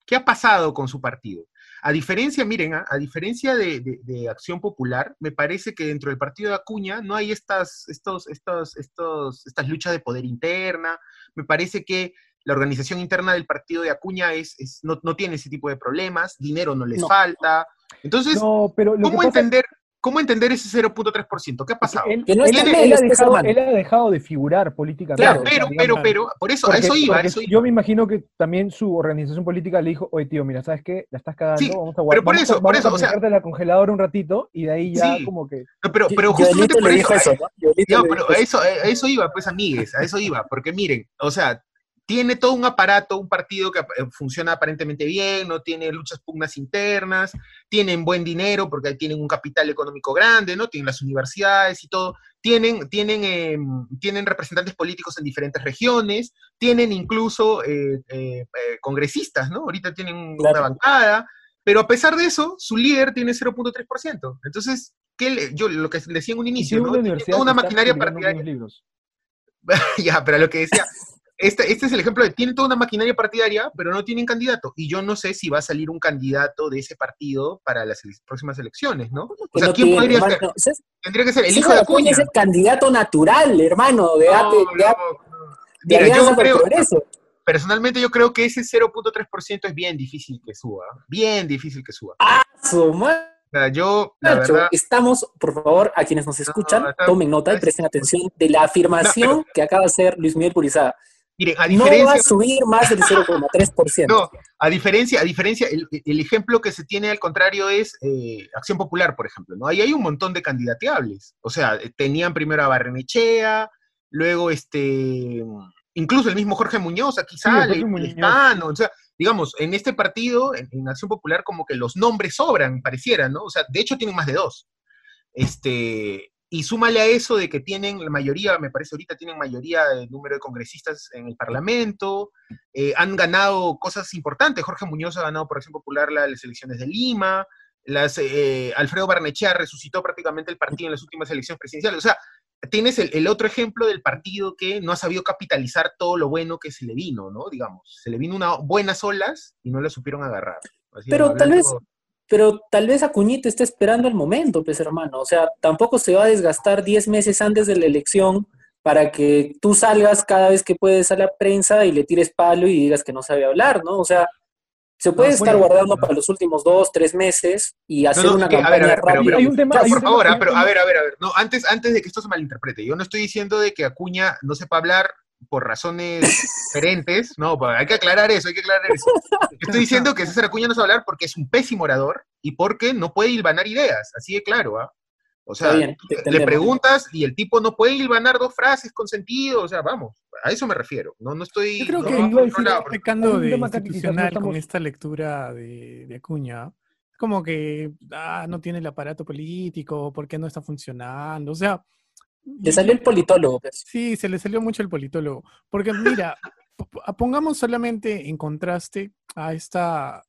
¿Qué ha pasado con su partido? A diferencia, miren, a diferencia de, de- de Acción Popular, me parece que dentro del partido de Acuña no hay estas, estos, estos, estos, estas luchas de poder interna, me parece que la organización interna del partido de Acuña es, es- no, no tiene ese tipo de problemas, dinero no les
No.
falta, entonces...
No, pero
¿Cómo
es
entender, ¿Cómo entender ese 0.3%? ¿Qué ha pasado?
Él, ha dejado,
hermano.
él ha dejado de figurar políticamente.
Claro,
pero,
digamos,
pero, pero, por eso, a eso iba, a eso iba.
Yo me imagino que también su organización política le dijo, oye tío, mira, ¿sabes qué? La estás cagando,
Sí,
vamos a
pero por
vamos
eso,
a,
por eso,
a
o sea-
la congeladora un ratito y de ahí ya
Sí.
como que...
Pero, pero justamente por
le
eso,
dijo eso, *laughs* ¿no?
Pero a
eso,
a eso iba, pues, amigues, a eso iba, porque miren, o sea, tiene todo un aparato, un partido que eh, funciona aparentemente bien, no tiene luchas pugnas internas, tienen buen dinero porque tienen un capital económico grande, ¿no? Tienen las universidades y todo, tienen, tienen, eh, tienen representantes políticos en diferentes regiones, tienen incluso eh, eh, congresistas, ¿no? Ahorita tienen
Claro.
una bancada, pero a pesar de eso, su líder tiene 0.3%. Entonces, ¿qué le- yo lo que decía en un inicio, ¿no?
una
Tiene toda una maquinaria partidaria *laughs* ya, pero lo que decía, este, este es el ejemplo de, tienen toda una maquinaria partidaria, pero no tienen candidato. Y yo no sé si va a salir un candidato de ese partido para las ele- próximas elecciones, ¿no? O sea,
no
¿quién
tiene,
podría
hermano.
ser? Tendría que ser el hijo de
Acuña es el candidato natural, hermano, de,
No,
de,
Mira, yo creo, personalmente yo creo que ese 0.3% es bien difícil que suba, bien difícil que suba.
Su madre.
Yo, la
Nacho,
verdad,
estamos, por favor, a quienes nos escuchan, tomen nota y
es-
presten atención de la afirmación que acaba de hacer Luis Miguel Purizaga.
Miren, a
No va
diferencia...
a subir más del 0,3%. *laughs*
No, a diferencia, a diferencia, el, el ejemplo que se tiene al contrario es eh, Acción Popular, por ejemplo, ¿no? Ahí hay un montón de candidateables. O sea, tenían primero a Barrenechea, luego este, incluso el mismo Jorge Muñoz, aquí
Sí,
sale,
Muñoz.
Lescano, o sea, digamos, en este partido, en, en Acción Popular, como que los nombres sobran, pareciera, ¿no? O sea, de hecho tienen más de dos. Este, y súmale a eso de que tienen la mayoría, me parece ahorita tienen mayoría de número de congresistas en el Parlamento, eh, han ganado cosas importantes. Jorge Muñoz ha ganado por Acción Popular la- las elecciones de Lima, las, eh, Alfredo Barnechea resucitó prácticamente el partido en las últimas elecciones presidenciales. O sea, tienes el, el otro ejemplo del partido que no ha sabido capitalizar todo lo bueno que se le vino, ¿no? Digamos, se le vino unas buenas olas y no la supieron agarrar. Así,
Pero tal vez- Pero tal vez Acuñita está esperando el momento, pues hermano. O sea, tampoco se va a desgastar 10 meses antes de la elección para que tú salgas cada vez que puedes a la prensa y le tires palo y digas que no sabe hablar, ¿no? O sea, se puede
No,
estar
bueno,
guardando
no.
para los últimos dos, tres meses y hacer
no,
una
que- a ver,
campaña
a ver, pero-
rápida.
Hay un tema,
No,
hay un
por
tema-
favor, ah, pero a ver, a ver, a ver. No, antes, antes de que esto se malinterprete, yo no estoy diciendo de que Acuña no sepa hablar por razones diferentes, no, pues, hay que aclarar eso, hay que aclarar eso. Estoy diciendo que César Acuña no sabe hablar porque es un pésimo orador y porque no puede hilvanar ideas, así de claro, ¿ah? O sea,
bien,
le preguntas y el tipo no puede hilvanar dos frases con sentido, o sea, vamos, a eso me refiero. No, no estoy.
Yo creo
no,
que
no,
iba a
porque-
pecando
un
de
no
institucional con
estamos-
esta lectura de, de Acuña. Es como que ah, no tiene el aparato político, ¿por qué no está funcionando? O sea,
Le salió el politólogo, pues.
Sí, se le salió mucho el politólogo. Porque mira, *laughs* pongamos solamente en contraste a esta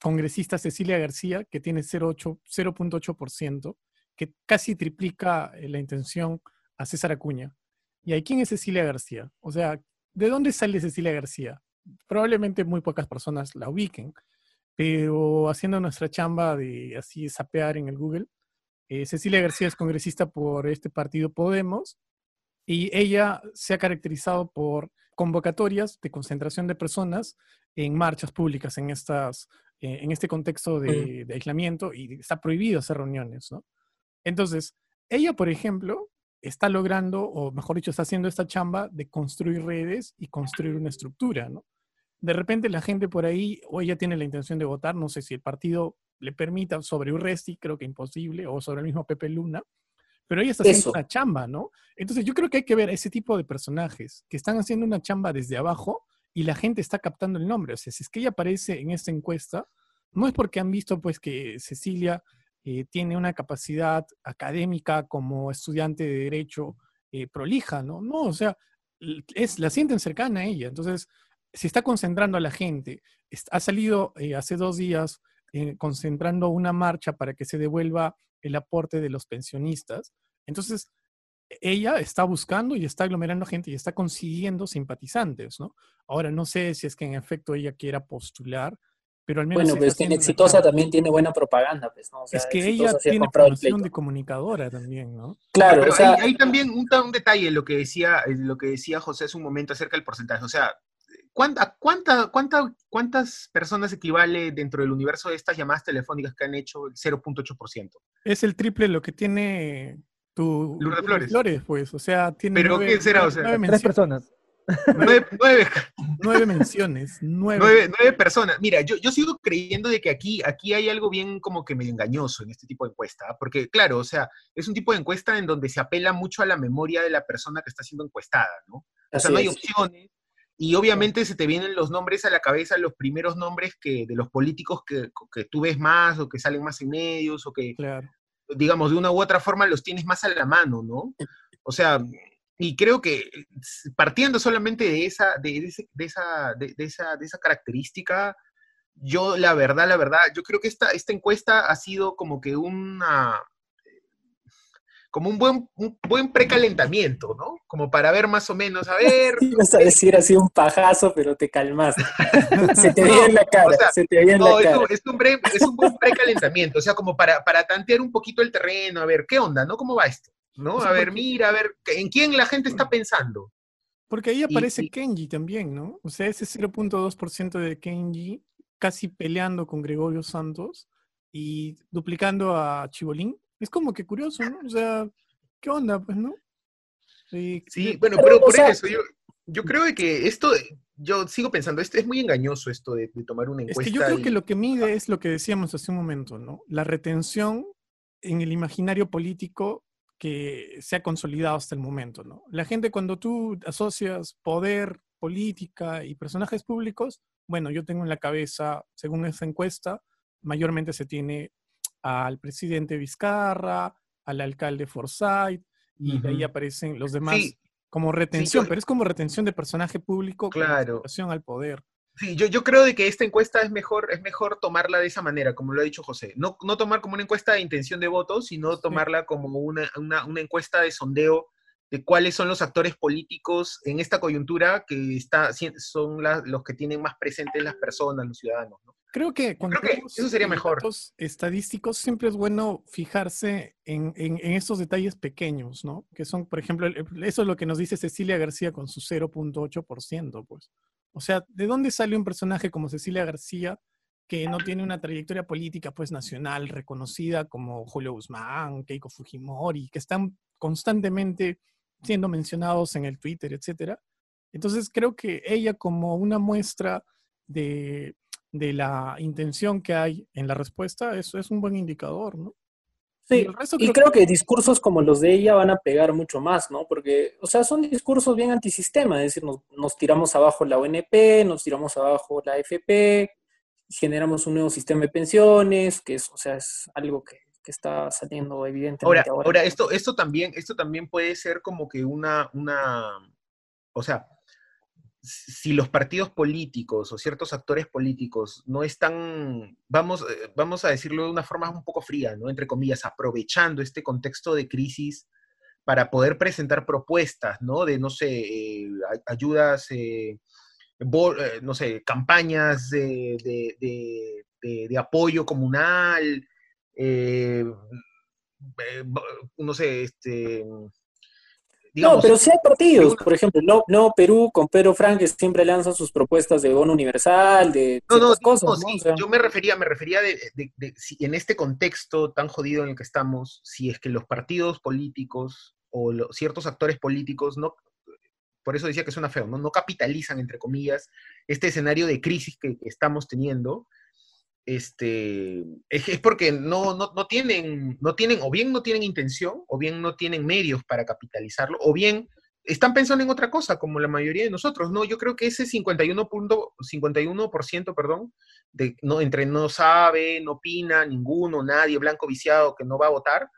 congresista Cecilia García, que tiene 0.8%, que casi triplica eh, la intención a César Acuña. ¿Y ahí quién es Cecilia García? O sea, ¿de dónde sale Cecilia García? Probablemente muy pocas personas la ubiquen, pero haciendo nuestra chamba de así sapear en el Google, eh, Cecilia García es congresista por este partido Podemos y ella se ha caracterizado por convocatorias de concentración de personas en marchas públicas en, estas, eh, en este contexto de, de, aislamiento y está prohibido hacer reuniones, ¿no? Entonces, ella, por ejemplo, está logrando, o mejor dicho, está haciendo esta chamba de construir redes y construir una estructura, ¿no? De repente la gente por ahí, o ella tiene la intención de votar, no sé si el partido le permita sobre Urresti, creo que imposible, o sobre el mismo Pepe Luna, pero ella está haciendo una chamba, ¿no? Entonces yo creo que hay que ver ese tipo de personajes que están haciendo una chamba desde abajo y la gente está captando el nombre. O sea, si es que ella aparece en esta encuesta, no es porque han visto pues que Cecilia eh, tiene una capacidad académica como estudiante de derecho eh, prolija, ¿no? No, o sea, es, la sienten cercana a ella. Entonces, se está concentrando a la gente. Ha salido eh, hace dos días concentrando una marcha para que se devuelva el aporte de los pensionistas. Entonces, ella está buscando y está aglomerando gente y está consiguiendo simpatizantes, ¿no? Ahora, no sé si es que en efecto ella quiera postular, pero al menos...
Bueno, pues tiene exitosa también tiene buena propaganda, pues, ¿no? O
sea, es que ella tiene formación de comunicadora también, ¿no?
Claro, o sea... Hay, también un, un, detalle en lo que, decía, lo que decía José hace un momento acerca del porcentaje, o sea, ¿cuánta, cuánta, cuánta, ¿cuántas personas equivale dentro del universo de estas llamadas telefónicas que han hecho el 0.8%?
Es el triple lo que tiene tu...
Lourdes Flores.
Flores, pues, o sea, tiene...
¿Pero qué será? O sea,
tres personas.
Nueve, nueve,
nueve menciones, nueve.
nueve. nueve. personas. Mira, yo, yo sigo creyendo de que aquí, aquí hay algo bien como que medio engañoso en este tipo de encuesta, porque claro, o sea, es un tipo de encuesta en donde se apela mucho a la memoria de la persona que está siendo encuestada, ¿no? O sea, no hay opciones, y obviamente se te vienen los nombres a la cabeza, los primeros nombres que, de los políticos que, que tú ves más o que salen más en medios o que, digamos, de una u otra forma los tienes más a la mano, ¿no? O sea, y creo que partiendo solamente de esa, de, de, esa, de, esa, de esa característica, yo la verdad, la verdad, yo creo que esta, esta encuesta ha sido como que una, como un buen, un buen precalentamiento, ¿no? Como para ver más o menos, a ver. *laughs*
Ibas a decir así un pajazo, pero te calmaste. se te *laughs* veía en la cara, se te veía en la cara.
Es, un, es un buen precalentamiento, o sea, como para, para tantear un poquito el terreno, a ver, ¿qué onda, no? ¿Cómo va esto? ¿No? A ver, mira, a ver, ¿en quién la gente está pensando?
Porque ahí aparece Kenji también, ¿no? O sea, ese 0.2% de Kenji casi peleando con Gregorio Santos y duplicando a Chibolín es como que curioso, ¿no? O sea, ¿qué onda, pues, no?
Sí, bueno, pero, por eso yo, yo creo que esto, yo sigo pensando, esto es muy engañoso esto de, tomar una encuesta.
Es que yo creo que lo que mide es lo que decíamos hace un momento, ¿no? La retención en el imaginario político que se ha consolidado hasta el momento, ¿no? La gente cuando tú asocias poder, política y personajes públicos, bueno, yo tengo en la cabeza, según esa encuesta, mayormente se tiene al presidente Vizcarra, al alcalde Forsyth, y de ahí aparecen los demás como retención, pero es como retención de personaje público
claro.
con al poder.
Sí, yo, yo creo de que esta encuesta es mejor, es mejor tomarla de esa manera, como lo ha dicho José. No, no tomar como una encuesta de intención de votos, sino tomarla como una, una, una, encuesta de sondeo de cuáles son los actores políticos en esta coyuntura que está, son los que tienen más presentes las personas, los ciudadanos. ¿no?
Creo que cuando
eso sería mejor.
Datos estadísticos siempre es bueno fijarse en, en, estos detalles pequeños, ¿no? Que son, por ejemplo, eso es lo que nos dice Cecilia García con su 0.8%, pues. O sea, ¿de dónde sale un personaje como Cecilia García que no tiene una trayectoria política, pues, nacional reconocida como Julio Guzmán, Keiko Fujimori, que están constantemente siendo mencionados en el Twitter, etcétera? Entonces, creo que ella como una muestra de de la intención que hay en la respuesta, eso es un buen indicador, ¿no?
Sí, y, creo, que... discursos como los de ella van a pegar mucho más, ¿no? Porque, o sea, son discursos bien antisistema, es decir, nos, tiramos abajo la ONP, nos tiramos abajo la AFP, generamos un nuevo sistema de pensiones, que es, o sea, es algo que, está saliendo evidentemente
ahora. Ahora, esto, esto, también, esto también puede ser como que una, una, o sea, si los partidos políticos o ciertos actores políticos no están, vamos, eh, vamos a decirlo de una forma un poco fría, ¿no? Entre comillas, aprovechando este contexto de crisis para poder presentar propuestas, ¿no? De, no sé, eh, ayudas, eh, no sé, campañas de, de apoyo comunal, no sé, este
no, pero sí hay partidos, por ejemplo, no, no Perú con Pedro Frank que siempre lanzan sus propuestas de bono universal, de
no, no, cosas. No, yo me refería, me refería de, si en este contexto tan jodido en el que estamos, si es que los partidos políticos o ciertos actores políticos no, por eso decía que suena feo, ¿no? no capitalizan, entre comillas, este escenario de crisis que estamos teniendo este, es, porque no, no, no, tienen, no tienen, o bien no tienen intención, o bien no tienen medios para capitalizarlo, o bien están pensando en otra cosa, como la mayoría de nosotros, ¿no? Yo creo que ese 51%, 51% perdón, de, no, entre no sabe, no opina, ninguno, nadie, blanco viciado que no va a votar,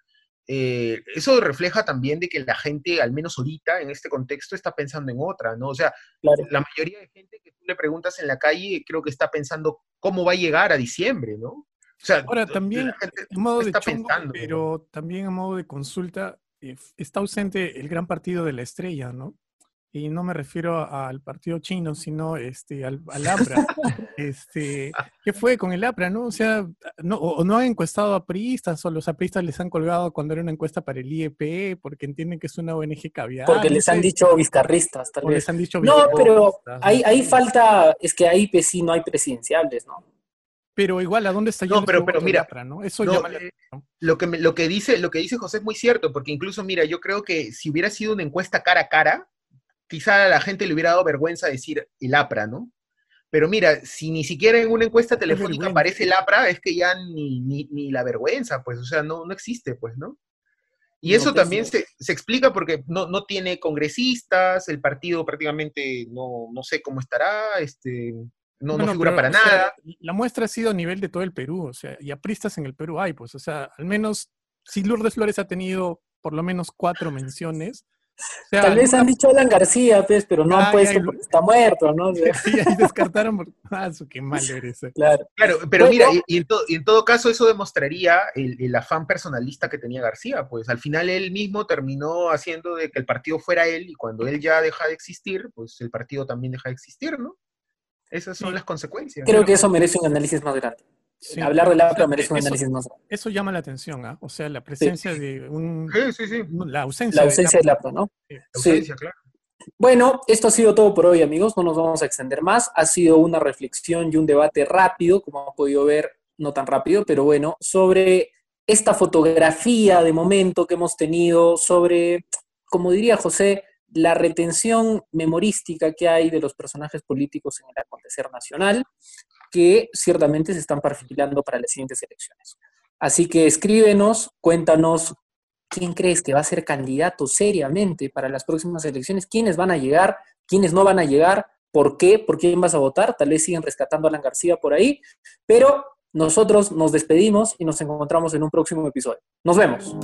eh, eso refleja también de que la gente, al menos ahorita, en este contexto, está pensando en otra, ¿no? O sea, la mayoría de gente que tú le preguntas en la calle, creo que está pensando cómo va a llegar a diciembre, ¿no? O
sea, Ahora, también, en modo de chongo, pero también a modo de consulta, eh, está ausente el gran partido de la estrella, ¿no? Y no me refiero al partido chino, sino este, al, APRA. *laughs* este, ¿Qué fue con el APRA, no? O sea, no, o no han encuestado a priistas, o los apristas les han colgado cuando era una encuesta para el IEP, porque entienden que es una ONG caviar.
Porque les han dicho vizcarristas, tal vez.
Les han dicho
no, pero ahí, ahí falta, es que ahí pues, sí no hay presidenciables, ¿no?
Pero igual, ¿a dónde está
No, pero, pero mira, ¿no? Eso eh, lo, que lo, que dice, lo que dice José es muy cierto, porque incluso, mira, yo creo que si hubiera sido una encuesta cara a cara, quizá a la gente le hubiera dado vergüenza decir el APRA, ¿no? Pero mira, si ni siquiera en una encuesta telefónica aparece el APRA, es que ya ni, ni, la vergüenza, pues, o sea, no, no existe, pues, ¿no? Y eso pues, también se, se, explica porque no, no, tiene congresistas, el partido prácticamente no, no sé cómo estará, este, no, no figura para nada.
la muestra ha sido a nivel de todo el Perú, o sea, y apristas en el Perú hay, pues, o sea, al menos si Lourdes Flores ha tenido por lo menos cuatro menciones,
Tal vez han dicho Alan García, pues, pero no han puesto porque está muerto, ¿no? *laughs*
Sí, ahí descartaron por... Ah, su qué mal eres.
Eh. Claro.
claro, pero mira, y, en y, en todo caso eso demostraría el, el, afán personalista que tenía García, pues al final él mismo terminó haciendo de que el partido fuera él y cuando él ya deja de existir, pues el partido también deja de existir, ¿no? Esas son las consecuencias.
Creo que eso merece un análisis más grande. Hablar del APRA merece un análisis más.
Eso llama la atención, ¿ah? O sea, la presencia de un...
Sí, sí, sí.
La ausencia,
la ausencia del ¿no?
La ausencia, claro.
Bueno, esto ha sido todo por hoy, amigos. No nos vamos a extender más. Ha sido una reflexión y un debate rápido, como han podido ver, no tan rápido, pero bueno, sobre esta fotografía de momento que hemos tenido, sobre, como diría José, la retención memorística que hay de los personajes políticos en el acontecer nacional, que ciertamente se están perfilando para las siguientes elecciones. Así que escríbenos, cuéntanos quién crees que va a ser candidato seriamente para las próximas elecciones, quiénes van a llegar, quiénes no van a llegar, por qué, por quién vas a votar, tal vez siguen rescatando a Alan García por ahí, pero nosotros nos despedimos y nos encontramos en un próximo episodio. Nos vemos.